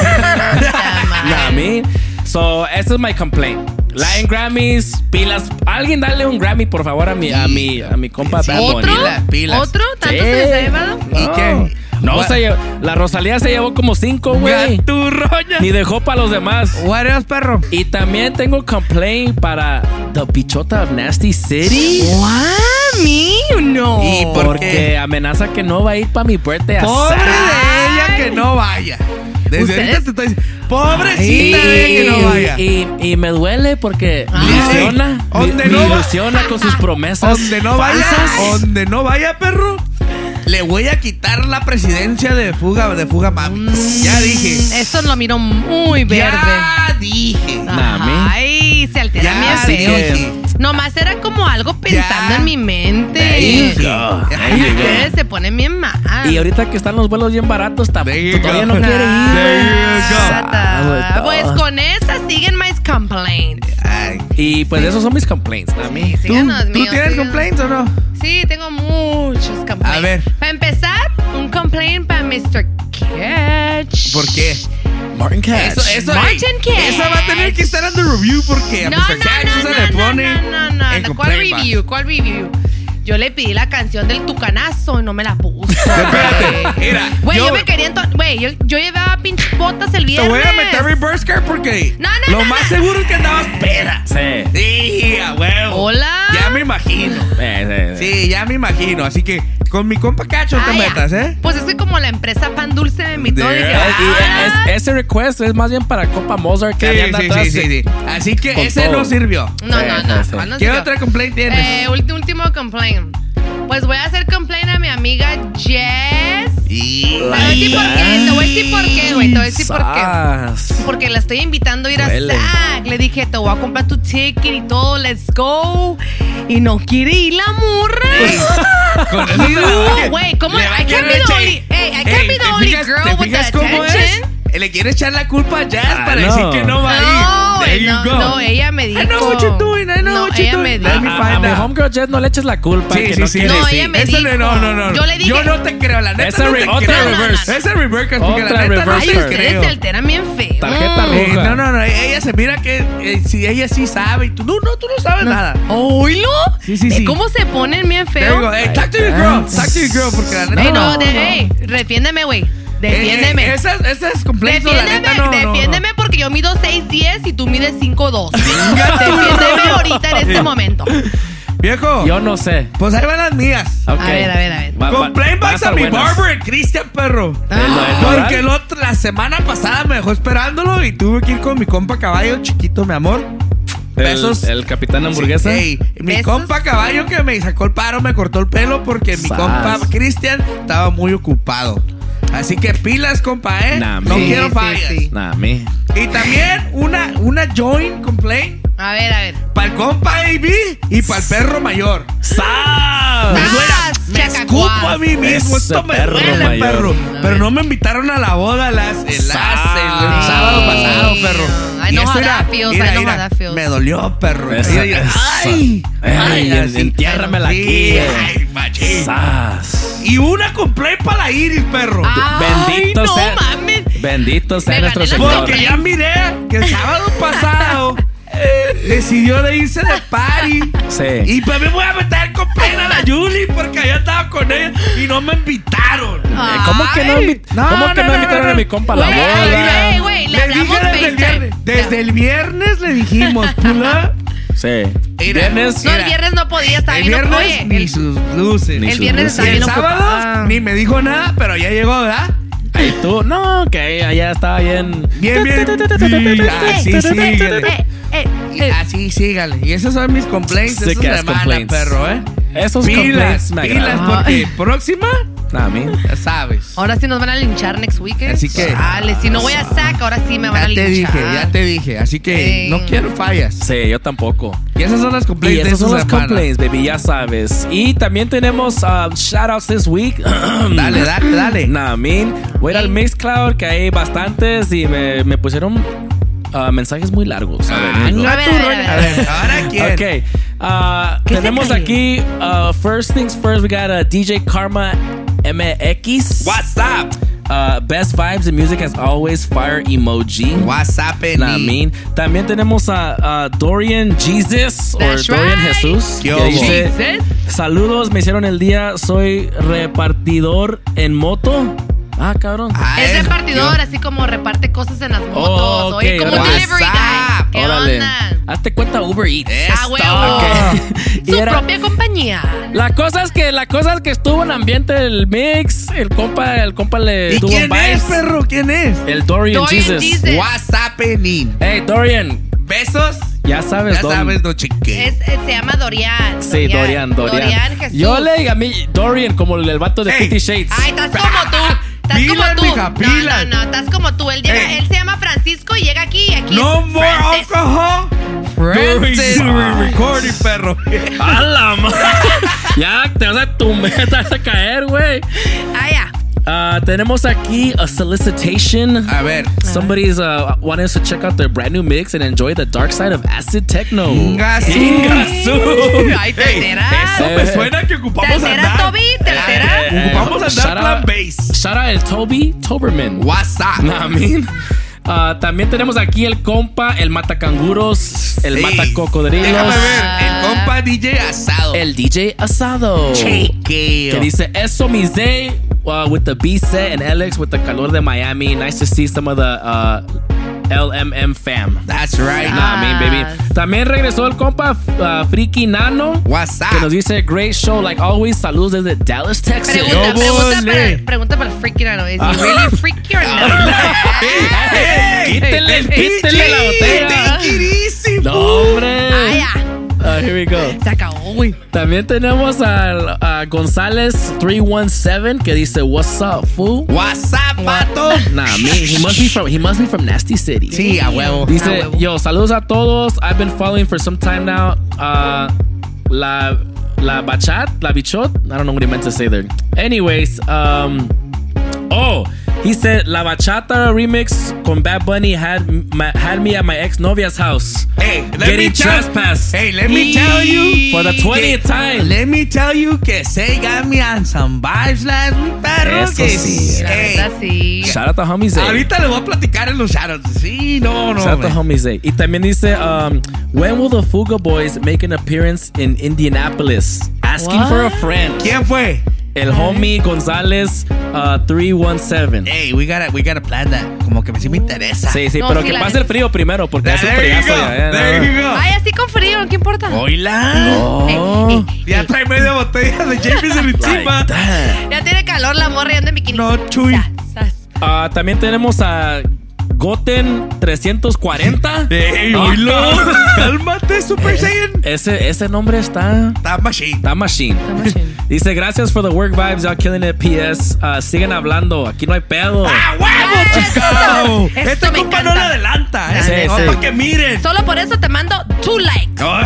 Nah, me. So, ese es my complaint. Latin Grammys, pilas. Alguien dale un Grammy, por favor, a mi, a mi, a mi compa Bad Bunny. ¿Otro? Pilas. ¿Otro? ¿Tanto Sí. se les ha llevado? ¿Y qué? No, What- se llevó- la Rosalía se llevó como cinco, güey. Gaturroña. Ni dejó para los demás. What else, perro? Y también tengo complaint para The Bichota of Nasty City. What? ¿Me? No. ¿Y por Porque qué? amenaza que no va a ir para mi birthday Pobre de ella que no vaya. Desde ¿Ustedes? ahorita te estoy diciendo, pobrecita de ella que no vaya. Y, y me duele porque Ay. me ilusiona. ¿Dónde me no va? ilusiona con sus promesas. Donde no vaya, falsas. donde no vaya, perro, le voy a quitar la presidencia de fuga, de fuga mami. Ya dije. Eso lo miro muy verde. Ya dije. Me. Ay, se altera feo. que- Nomás era como algo pensando Ya. en mi mente. Ustedes se ponen bien mal. Y ahorita que están los vuelos bien baratos, todavía no quiere ir. There you go. Pues con esa siguen mis complaints. Ay. Y pues esos son mis complaints. A mí. ¿Tú, Síganos, ¿tú tienes síganos. complaints o no? Sí, tengo muchos complaints. A ver. Para empezar, un complaint para Mr. Catch. ¿Por qué? Martin Cash. Eso, eso, Martin ey, Catch. Eso va a tener que estar en the review porque a No, Mr. no, Catch no, se no, le no, pone. no, no, no. ¿Cuál review? ¿Cuál review? Yo le pedí la canción del tucanazo y no me la puso. (laughs) Espérate, güey. mira, Güey, yo, yo- me quería enton- Güey, yo, yo llevaba pinches botas el Te viernes. voy a meter reverse card porque No, no, lo no, más no. seguro es que andabas peda. Sí. Sí, a huevo. Hola. Ya me imagino. Eh, sí, sí. Sí, ya me imagino. Así que con mi compa Cacho Ah, te metas, ¿eh? Pues es que como la empresa Pan Dulce De- dije, Eh, y ah, es- ese request es más bien para Copa Mozart que Sí, sí, atrás. sí, sí, sí. Así que ese todo. no sirvió. No, no, no. sí, sí. ¿cuál no ¿Qué sirvió? otra complaint tienes? Eh, ulti- último complaint. Pues voy a hacer complaint a mi amiga Jess. Y... Te voy a decir por qué, te voy a decir por qué, güey. Te voy a decir por qué. Porque la estoy invitando a ir Duele. a SAC. Le dije, te voy a comprar tu ticket y todo, let's go. Y no quiere ir la morra. (laughs) Con eso te la va a- No, güey, ¿cómo? I can't be the only, hey, I can't be the ¿te only girl ¿te with the es? Le quiere echar la culpa a Jazz Ah, para no. decir que no va a ir. No, you no, go. no, ella me dijo. I know what you're doing, I know no, what you're ella doing. me Let find a homegirl Jess no le eches la culpa. Sí, que sí, no sí. quiere No, ella me Eso dijo. no, no, no. Yo le dije- Yo no te creo, la neta. Esa no te otra creo. reverse. Esa reverse, porque Otra la neta no reverse Ay, te ustedes creo. se alteran bien feo. Tarjeta Eh, roja. no, no, no. Ella se mira que eh, si ella sí sabe y tú no, no, tú no sabes nada. ¿Oílo? Sí, sí, ¿Ve sí. ¿Cómo se ponen bien feo? go. Hey, talk to your girl. Talk to your girl porque la neta no, no. de, ey, defiéndeme, güey. Defiéndeme. eh, esas complaints, la Defiéndeme, neta no. no, no. defiéndeme porque yo mido 6'10 y tú mides 5'2. (laughs) defiéndeme ahorita en este momento. Viejo, Yo no sé. pues ahí van las mías. Ok. A ver, a ver, a ver. Va- va- Complaint van a mi barber, Cristian Perro. ¿El- el Porque el otro, la semana pasada me dejó esperándolo y tuve que ir con mi compa caballo, chiquito, mi amor. Besos. El, el capitán hamburguesa. Sí, ey, mi Besos. compa caballo que me sacó el paro me cortó el pelo porque mi compa Cristian estaba muy ocupado. Así que pilas, compa, ¿eh? Nah, no sí, quiero fallas. sí. Nah, me. Y también una, una joint complaint A ver, a ver. para el compa AB y para el perro mayor. ¡Sas! ¡Sas! me escupo a mí mismo, Ese esto me perro duele, mayor. perro. Pero no me invitaron a la boda las, el, las, el, Ay, Y no eso, mira, jadafios, ay, no mira, jadafios. Me dolió, perro. Esa- esa. ¡Ay! Ay, así, entiérramela aquí. ay, machín. Sas. Y una completa para la iris, perro. Bendito Ay, no sea. mames. Bendito sea Me nuestro gané la Señor. Porque ya miré que el sábado pasado (laughs) decidió de irse de party. Sí. Y pues me voy a meter con pena a la Julie porque allá estaba con ella y no me invitaron. Eh, ¿Cómo que no, ¿cómo que no, invitaron a mi compa a la boda? güey, le Le dije desde el viernes. Desde el viernes le dijimos, (laughs) pula. Sí. Viernes. No, el viernes no podía, estaba El bien viernes Oye, ni el- sus luces. Ni el sus viernes luces. estaba el bien sábado ocupada. ni me dijo nada, pero ya llegó, ¿verdad? Ahí tú, no, que allá estaba bien. Bien, bien. Sí, así. Eh, eh, Y eh. Así sígale. Y esos son mis complaints ass semana, complaints. perro, ¿eh? Esos pilas, complaints me pilas, agradan. porque próxima, Nah, a mí. ya sabes. Ahora sí nos van a linchar next weekend. Así que- Dale, si no voy a sac, ahora sí me van Ya a te linchar. dije, ya te dije. Así que Ey. no quiero fallas. Sí, yo tampoco. Y esas son las Y complaints de esos esta son semana. complaints, baby, ya sabes. Y también tenemos um, shoutouts this week. (clears throat) Dale, dale, dale. Nah, I mean, voy a ir al Mixcloud, que hay bastantes y me, me pusieron uh, mensajes muy largos. A ver, we go. A ver, a ver, a ¿ahora (laughs) quién? Ok. uh, ¿Qué se tenemos aquí, uh, first things first, we got a DJ Karma MX. What's up? Uh, best vibes and music as always, fire emoji. What's happening? Nah, I mean. También tenemos a, a Dorian Jesus That's o Dorian right. Jesús. ¿Qué Que dice, Jesus. saludos, me hicieron el día, soy repartidor en moto. Ah, cabrón. Ah, Es repartidor, yo- así como reparte cosas en las motos. Oh, Oye, como un WhatsApp. delivery guy. ¿Qué Órale. onda? Hazte cuenta Uber Eats. Ah, huevo. (laughs) (laughs) Su era- propia compañía. La cosa es que la cosa es que estuvo en ambiente el mix, el compa, el compa le ¿Y tuvo quién vibes. es, perro? ¿Quién es? El Dorian, Dorian Jesus. Jesus. What's happening? Hey, Dorian, ¿Besos? ya sabes Ya sabes, no chique. Es, eh, se llama Dorian. Sí, Dorian, Dorian. Dorian Jesús. Yo le a mí Dorian como el vato de Hey. Fifty Shades. Ay, estás como tú. (laughs) Estás Pilas, como tú. mija, no, pilas. no, no, estás como tú. Él llega, Hey. él se llama Francisco y llega aquí y aquí. No es more Francis. alcohol. Francis. During recording, perro. ¡A la ma- (laughs) Ya te vas a tumbar, te vas a caer, güey. Ah, Ah, tenemos aquí a solicitation. A ver. Somebody's uh, wanting us to check out their brand new mix and enjoy the dark side of acid techno. Ingasu. Ingasu. (laughs) Ay, te Hey, enteras. Eso me suena que ¿Te ocupamos andar. Toby? ¿Te enteras? Eh, Ocupamos andar plan base. Shout out el Toby Toberman. What's up? Nah, (laughs) I mean. Ah, también tenemos aquí el compa, el matacanguros, el Sí. matacocodrilos, Déjame ver. El compa DJ asado. el DJ asado. Chequeo. Que dice eso mi Zay uh, with the B set and Alex with the calor de Miami. Nice to see some of the uh, LMM fam. That's right. Nah, I mean, baby. También regresó el compa uh, Friki Nano. What's Que nos up? dice great show like always. Saludos desde Dallas, Texas. Pregunta, Yo pregunta, para, pregunta para el freaky no. ¿Es he really freaky or not? Hey, quítenle la botella. Take it easy, No, hombre. Ah, ya. Uh, here we go. Se acabó, güey. También tenemos al- a, González 317 que dice What's up, fool? What's up, pato? Nah, me, he must be from he must be from Nasty City. Sí, a huevo. Dice, A huevo. yo, saludos a todos. I've been following for some time now. Uh, la, la bachat, la bichot. I don't know what he meant to say there. Anyways, um, oh, he said la bachata remix con Bad Bunny had my, had me at my ex novia's house. Hey, let Getting me tell trespassed. Hey, let me tell you For the 20th time. Let me tell you que se got me on some vibes last week, perro. Eso que sí. Hey, sí. Shout out to homies. eh. ahorita le voy a platicar en los shoutouts. Sí, no, no. Shout out to man. homies. eh. Y también dice, um, when will the Fuga Boys make an appearance in Indianapolis? Asking for a friend. ¿Quién fue? El homie González uh, 317. Hey, we gotta, we gotta plan that. Como que sí me interesa. Sí, sí, No, pero sí, que pase el frío primero porque hace friazo ya. ya, you go. Ay, así con frío, ¿qué importa? Oila. Oh. Eh, eh, Ya trae media botella de Jameson encima. Like that. Ya tiene calor la morra y anda en bikini. No, chuy. Sas, sas. Ah, también tenemos a Goten 340. Ey, Ah, oílo. Cálmate, Super Saiyan. Ese, ese nombre está. Está machine. Está machine. machine. (laughs) Dice, gracias for the work vibes, y'all killing it, PS. Ah, siguen hablando, aquí no hay pedo. ¡Ah, huevo, Eso, chico! eso Este me compa no le adelanta. Sí, ¿eh? sí. Para que miren. Solo por eso te mando two likes. Oh,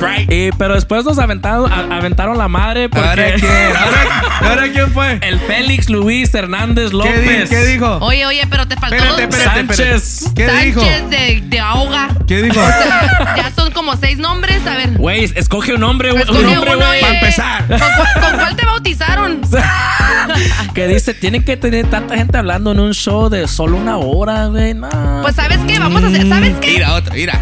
That's right. Y, pero después nos aventaron, a- aventaron la madre porque... ¿Ahora quién? ¿Ahora, ahora quién fue? El Félix Luis Hernández ¿Qué, López. di- qué dijo? Oye, oye, pero te faltó Espérate, espérate. Sánchez. ¿Qué dijo? Sánchez de, de ahoga. ¿Qué dijo? O sea, ya son como seis nombres. A ver. Güey, escoge un nombre, güey. Escoge Un nombre, güey. Para empezar. ¿Con, cuál- con cuál te bautizaron? (laughs) Que dice, tienen que tener tanta gente hablando en un show de solo una hora, güey. No. Pues, ¿sabes qué? Vamos a hacer. ¿Sabes qué? Mira, otro, mira.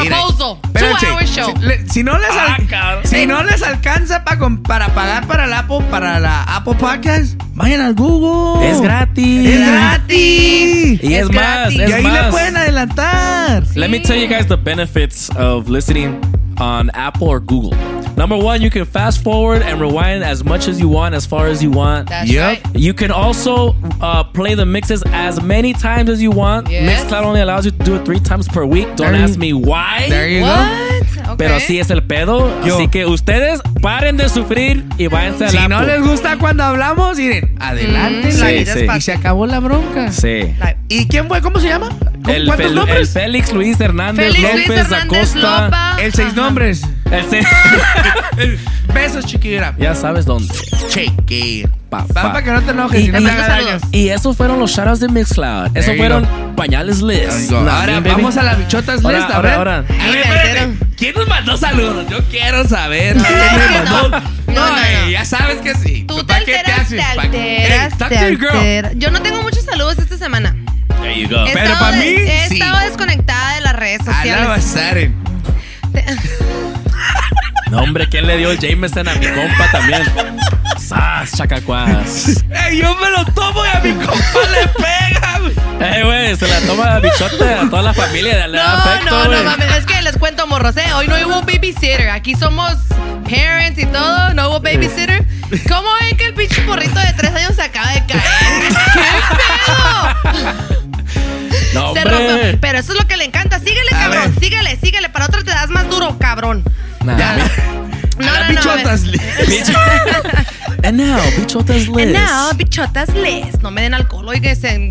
Proposal. Espérate, Two hour show. Si, le- si no les al- Ah, si no les alcanza pa con- para pagar para el Apple, para la Apple Podcast, vayan al Google. Es gratis. Es gratis. Y es, Es más, es y ahí más. le pueden adelantar. Let me tell you guys the benefits of listening on Apple or Google. Number one, you can fast forward and rewind as much as you want, as far as you want. That's Yep. right. You can also uh, play the mixes as many times as you want. Yes. Mixcloud only allows you to do it three times per week. Don't There you- ask me why. There you go. What? Okay. Pero así es el pedo. Yo. Así que ustedes paren de sufrir y váyanse al Si no les gusta cuando hablamos, miren, adelante. Mm, la Sí, vida es sí. Y se acabó la bronca. Sí. La- ¿Y quién fue? ¿Cómo se llama? ¿Con El, ¿Cuántos Fel- nombres? el Félix Luis Hernández Félix Luis López Hernández Acosta. Lopa. El seis Ajá. nombres. El se- (laughs) (laughs) Besos, chiquilla. ya sabes dónde. Chiquilla. Pa- Va pa. para que no te enojes Y- y no te hagas. Y esos fueron los shoutouts de Mixcloud. Eso you fueron pañales list. Ahora Nah, baby. vamos a la bichotas Ahora, list. a ahora, ver. ahora. A ver, espérate. ¿Quién nos mandó saludos? Yo quiero saber. No, ¿Quién nos mandó? no. No, no, eh, no. ya sabes que sí. Tú te ¿Para qué alteras, te haces? ¿Pa' qué? alteras, Hey, talk te to your girl. alteras. Yo no tengo muchos saludos esta semana. There you go. He Pero estado pa' de- mí, He sí. estado desconectada de las redes a sociales. sudden. (laughs) No, hombre, ¿quién le dio el Jameson a mi compa también? ¡Sas, chacacuas! Ey, yo me lo tomo y a mi compa le pega. güey. ¡Eh, güey! Se la toma a bichote a toda la familia. Le da No, afecto, no, güey. no mames, es que les cuento morros, ¿eh? Hoy no hubo babysitter. Aquí somos parents y todo, no hubo babysitter. ¿Cómo ven que el pinche porrito de tres años se acaba de caer? ¿Qué pedo? No, Se rompió. Pero eso es lo que le encanta. Síguele, A cabrón. ver. Síguele, síguele. Para otro te das más duro, cabrón. (laughs) Nah, No, a las no, no, a ver. (laughs) (laughs) bichotas. And now, bichotas. No, bichotas les. No me den alcohol, oiga, se-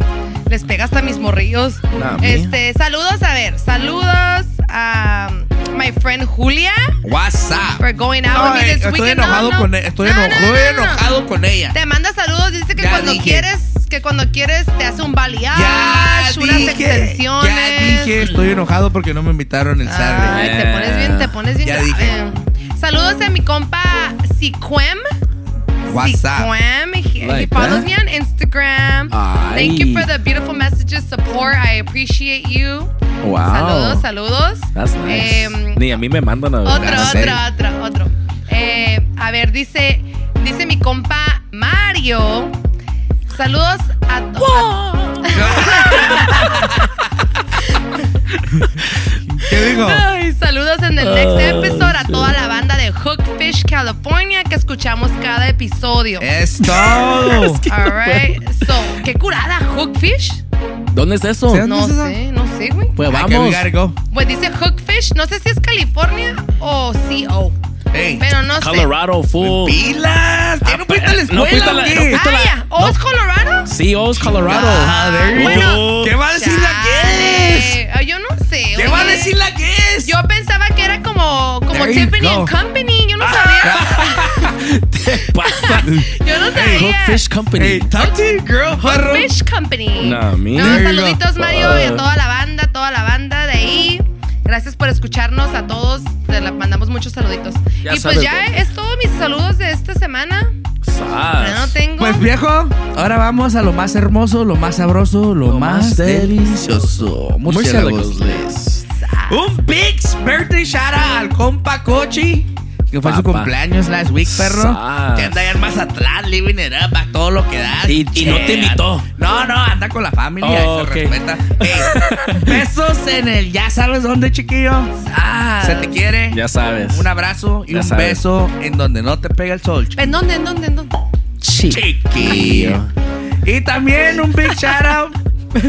les pega hasta mis morrillos. Nah, este, saludos, a ver, saludos a um, my friend Julia What's up? for going out No, with me eh, this estoy weekend. enojado No, no. con ella. Estoy No, eno- no, estoy no, no. enojado con ella. Te manda saludos, dice que Ya cuando dije. quieres, que cuando quieres te hace un balayage, Ya unas dije, extensiones. ya dije, estoy enojado porque no me invitaron el Ay, Saturday. te pones bien, te pones bien Ya dije. Saludos a mi compa Siquem. What's up? Siquem. He, he Like follows that? me on Instagram. Ay. Thank you for the beautiful messages, support. I appreciate you. Wow. Saludos, saludos. That's nice. Em, Ni a mí me mandan a otro, ¿En otro, serio? otro, otro. Eh, a ver, dice, dice mi compa Mario. Saludos a todos. (laughs) ¿Qué dijo? Ay, saludos en el next Ah, episode a toda la banda de Hookfish California que escuchamos cada episodio. Es (laughs) todo. Alright, so, qué curada, Hookfish. ¿Dónde es eso? ¿Sí? ¿Dónde No eso? sé, no sé, güey. Pues we vamos. Pues dice Hookfish, no sé si es California o CO, Hey, pero no sé. Colorado, full. pilas. ¿Qué no fuiste a la escuela? No fuiste a la- no fuiste a la- Ah, ya, ¿o es Colorado? Sí, es Colorado. Ah, there you Bueno, go. ¿Qué va a decir la que es? Ah, Yo no sé. ¿Qué va a oye. decir la que es? Yo pensaba que era como, como There Tiffany and Company. Yo no sabía. (laughs) ¿Qué pasa? (laughs) Yo no sabía. Hookfish Company. Hey, talk to your girl. Hookfish Company. No, me. No, saluditos go. Mario y a Uh. toda la banda, toda la banda de ahí. Gracias por escucharnos a todos. Te la mandamos muchos saluditos. Ya y pues ya es todo mis saludos de esta semana. Sas. No tengo. Pues viejo, ahora vamos a lo más hermoso, lo más sabroso, lo, Lo más, más delicioso. Murciélagos. Un big birthday shout out al compa Cochi. Que fue su cumpleaños last week, perro. Sas. Que anda allá en Mazatlán, living it up, a todo lo que da. Y- y no te invitó. No, no, anda con la familia Oh, y se respeta. (laughs) Ey, besos en el ya sabes dónde, chiquillo. Ah. Se te quiere. Ya sabes. Un abrazo y Ya un sabes. beso en donde no te pega el sol. ¿En dónde? ¿En dónde? ¿En dónde? Chiquillo. Y también un big shout out (laughs)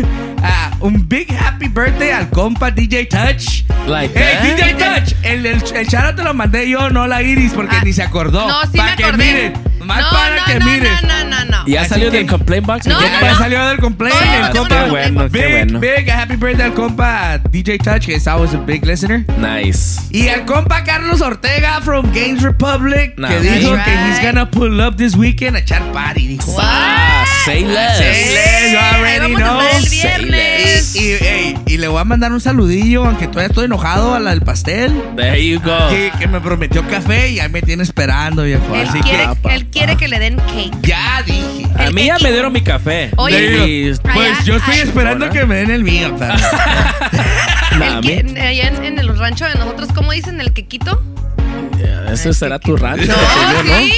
a un big happy birthday al compa DJ Touch. Like Hey, that? DJ Touch, el, el, el te lo mandé yo, no la Iris, porque ni se acordó. No, sí para me que acordé. miren, más no, para no, que no, miren. no, no, no, no. ¿Ya salió que- del complaint box? No, ¿El Ya salió del complaint, el compa. Qué bueno, qué Big, bueno. big happy birthday al compa DJ Touch, que es always a big listener. Nice. Y al compa Carlos Ortega from Games Republic, Nah, que dijo right. que he's gonna pull up this weekend a echar party. Dijo, Ah, say less. Say less, you already know. Y, y, y le voy a mandar un saludillo, aunque todavía estoy enojado a la del pastel. There you go. Que, que me prometió café y ahí me tiene esperando, viejo. Él Así quiere, que él quiere que le den cake. ya dije. A El mí ya me dieron mi café. Oye, Y- Pues Allá- yo estoy esperando que me den el mío. (laughs) a allá en, en el rancho de nosotros, ¿cómo dicen? ¿El quequito? Ese será tu rancho. No, yo sí.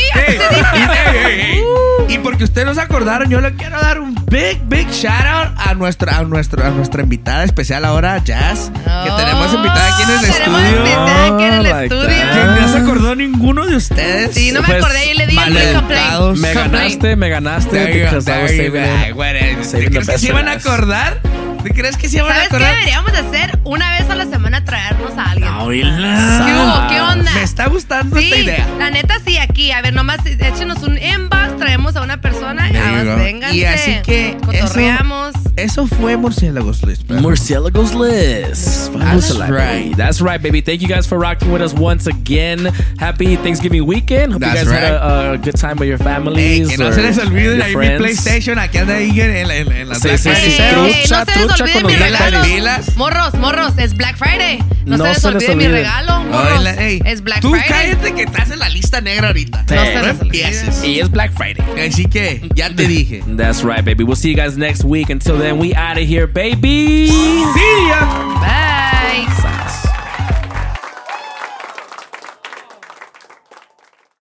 Y porque ustedes no se acordaron, yo le quiero dar un big, big shout out a nuestra, a nuestra, a nuestra invitada especial ahora, Jazz, que tenemos invitada aquí en el Oh, tenemos estudio. invitada aquí en el Like estudio. Que no se acordó ninguno de ustedes. Sí, no me Pues, acordé y le di. Me ganaste, me ganaste. Bueno, ¿Te best se iban a acordar? ¿Te crees que se iban a ¿Sabes qué acordar? deberíamos hacer? Una vez a la semana traernos a alguien. Oíla. ¿Qué hubo? ¿Qué onda? Me está gustando Sí, esta idea. la neta sí, aquí. A ver, nomás échenos un inbox, traemos a una persona y vénganse. Y así que Cotorreamos. Eso fue Murciélagos List. Murciélagos List. That's That's right. That's right, baby. Thank you guys for rocking with us once again. Happy Thanksgiving weekend. Hope That's you guys had a, a good time with your families. que no se les olvide ahí mi. PlayStation. Aquí anda ahí en, en, en, en las Sí, sí, sí. Trucha, no se les mi regalo. Morros, morros, es Black Friday. No, No se les se les olvide mi olvide. regalo, morros. Ey, es Black Tú Friday. cállate que estás en la lista negra ahorita. No se les empieces. Y es Black Friday. Así que ya te dije. That's right, baby. We'll see you guys next week. Until then, we out of here, baby. See ya. Bye.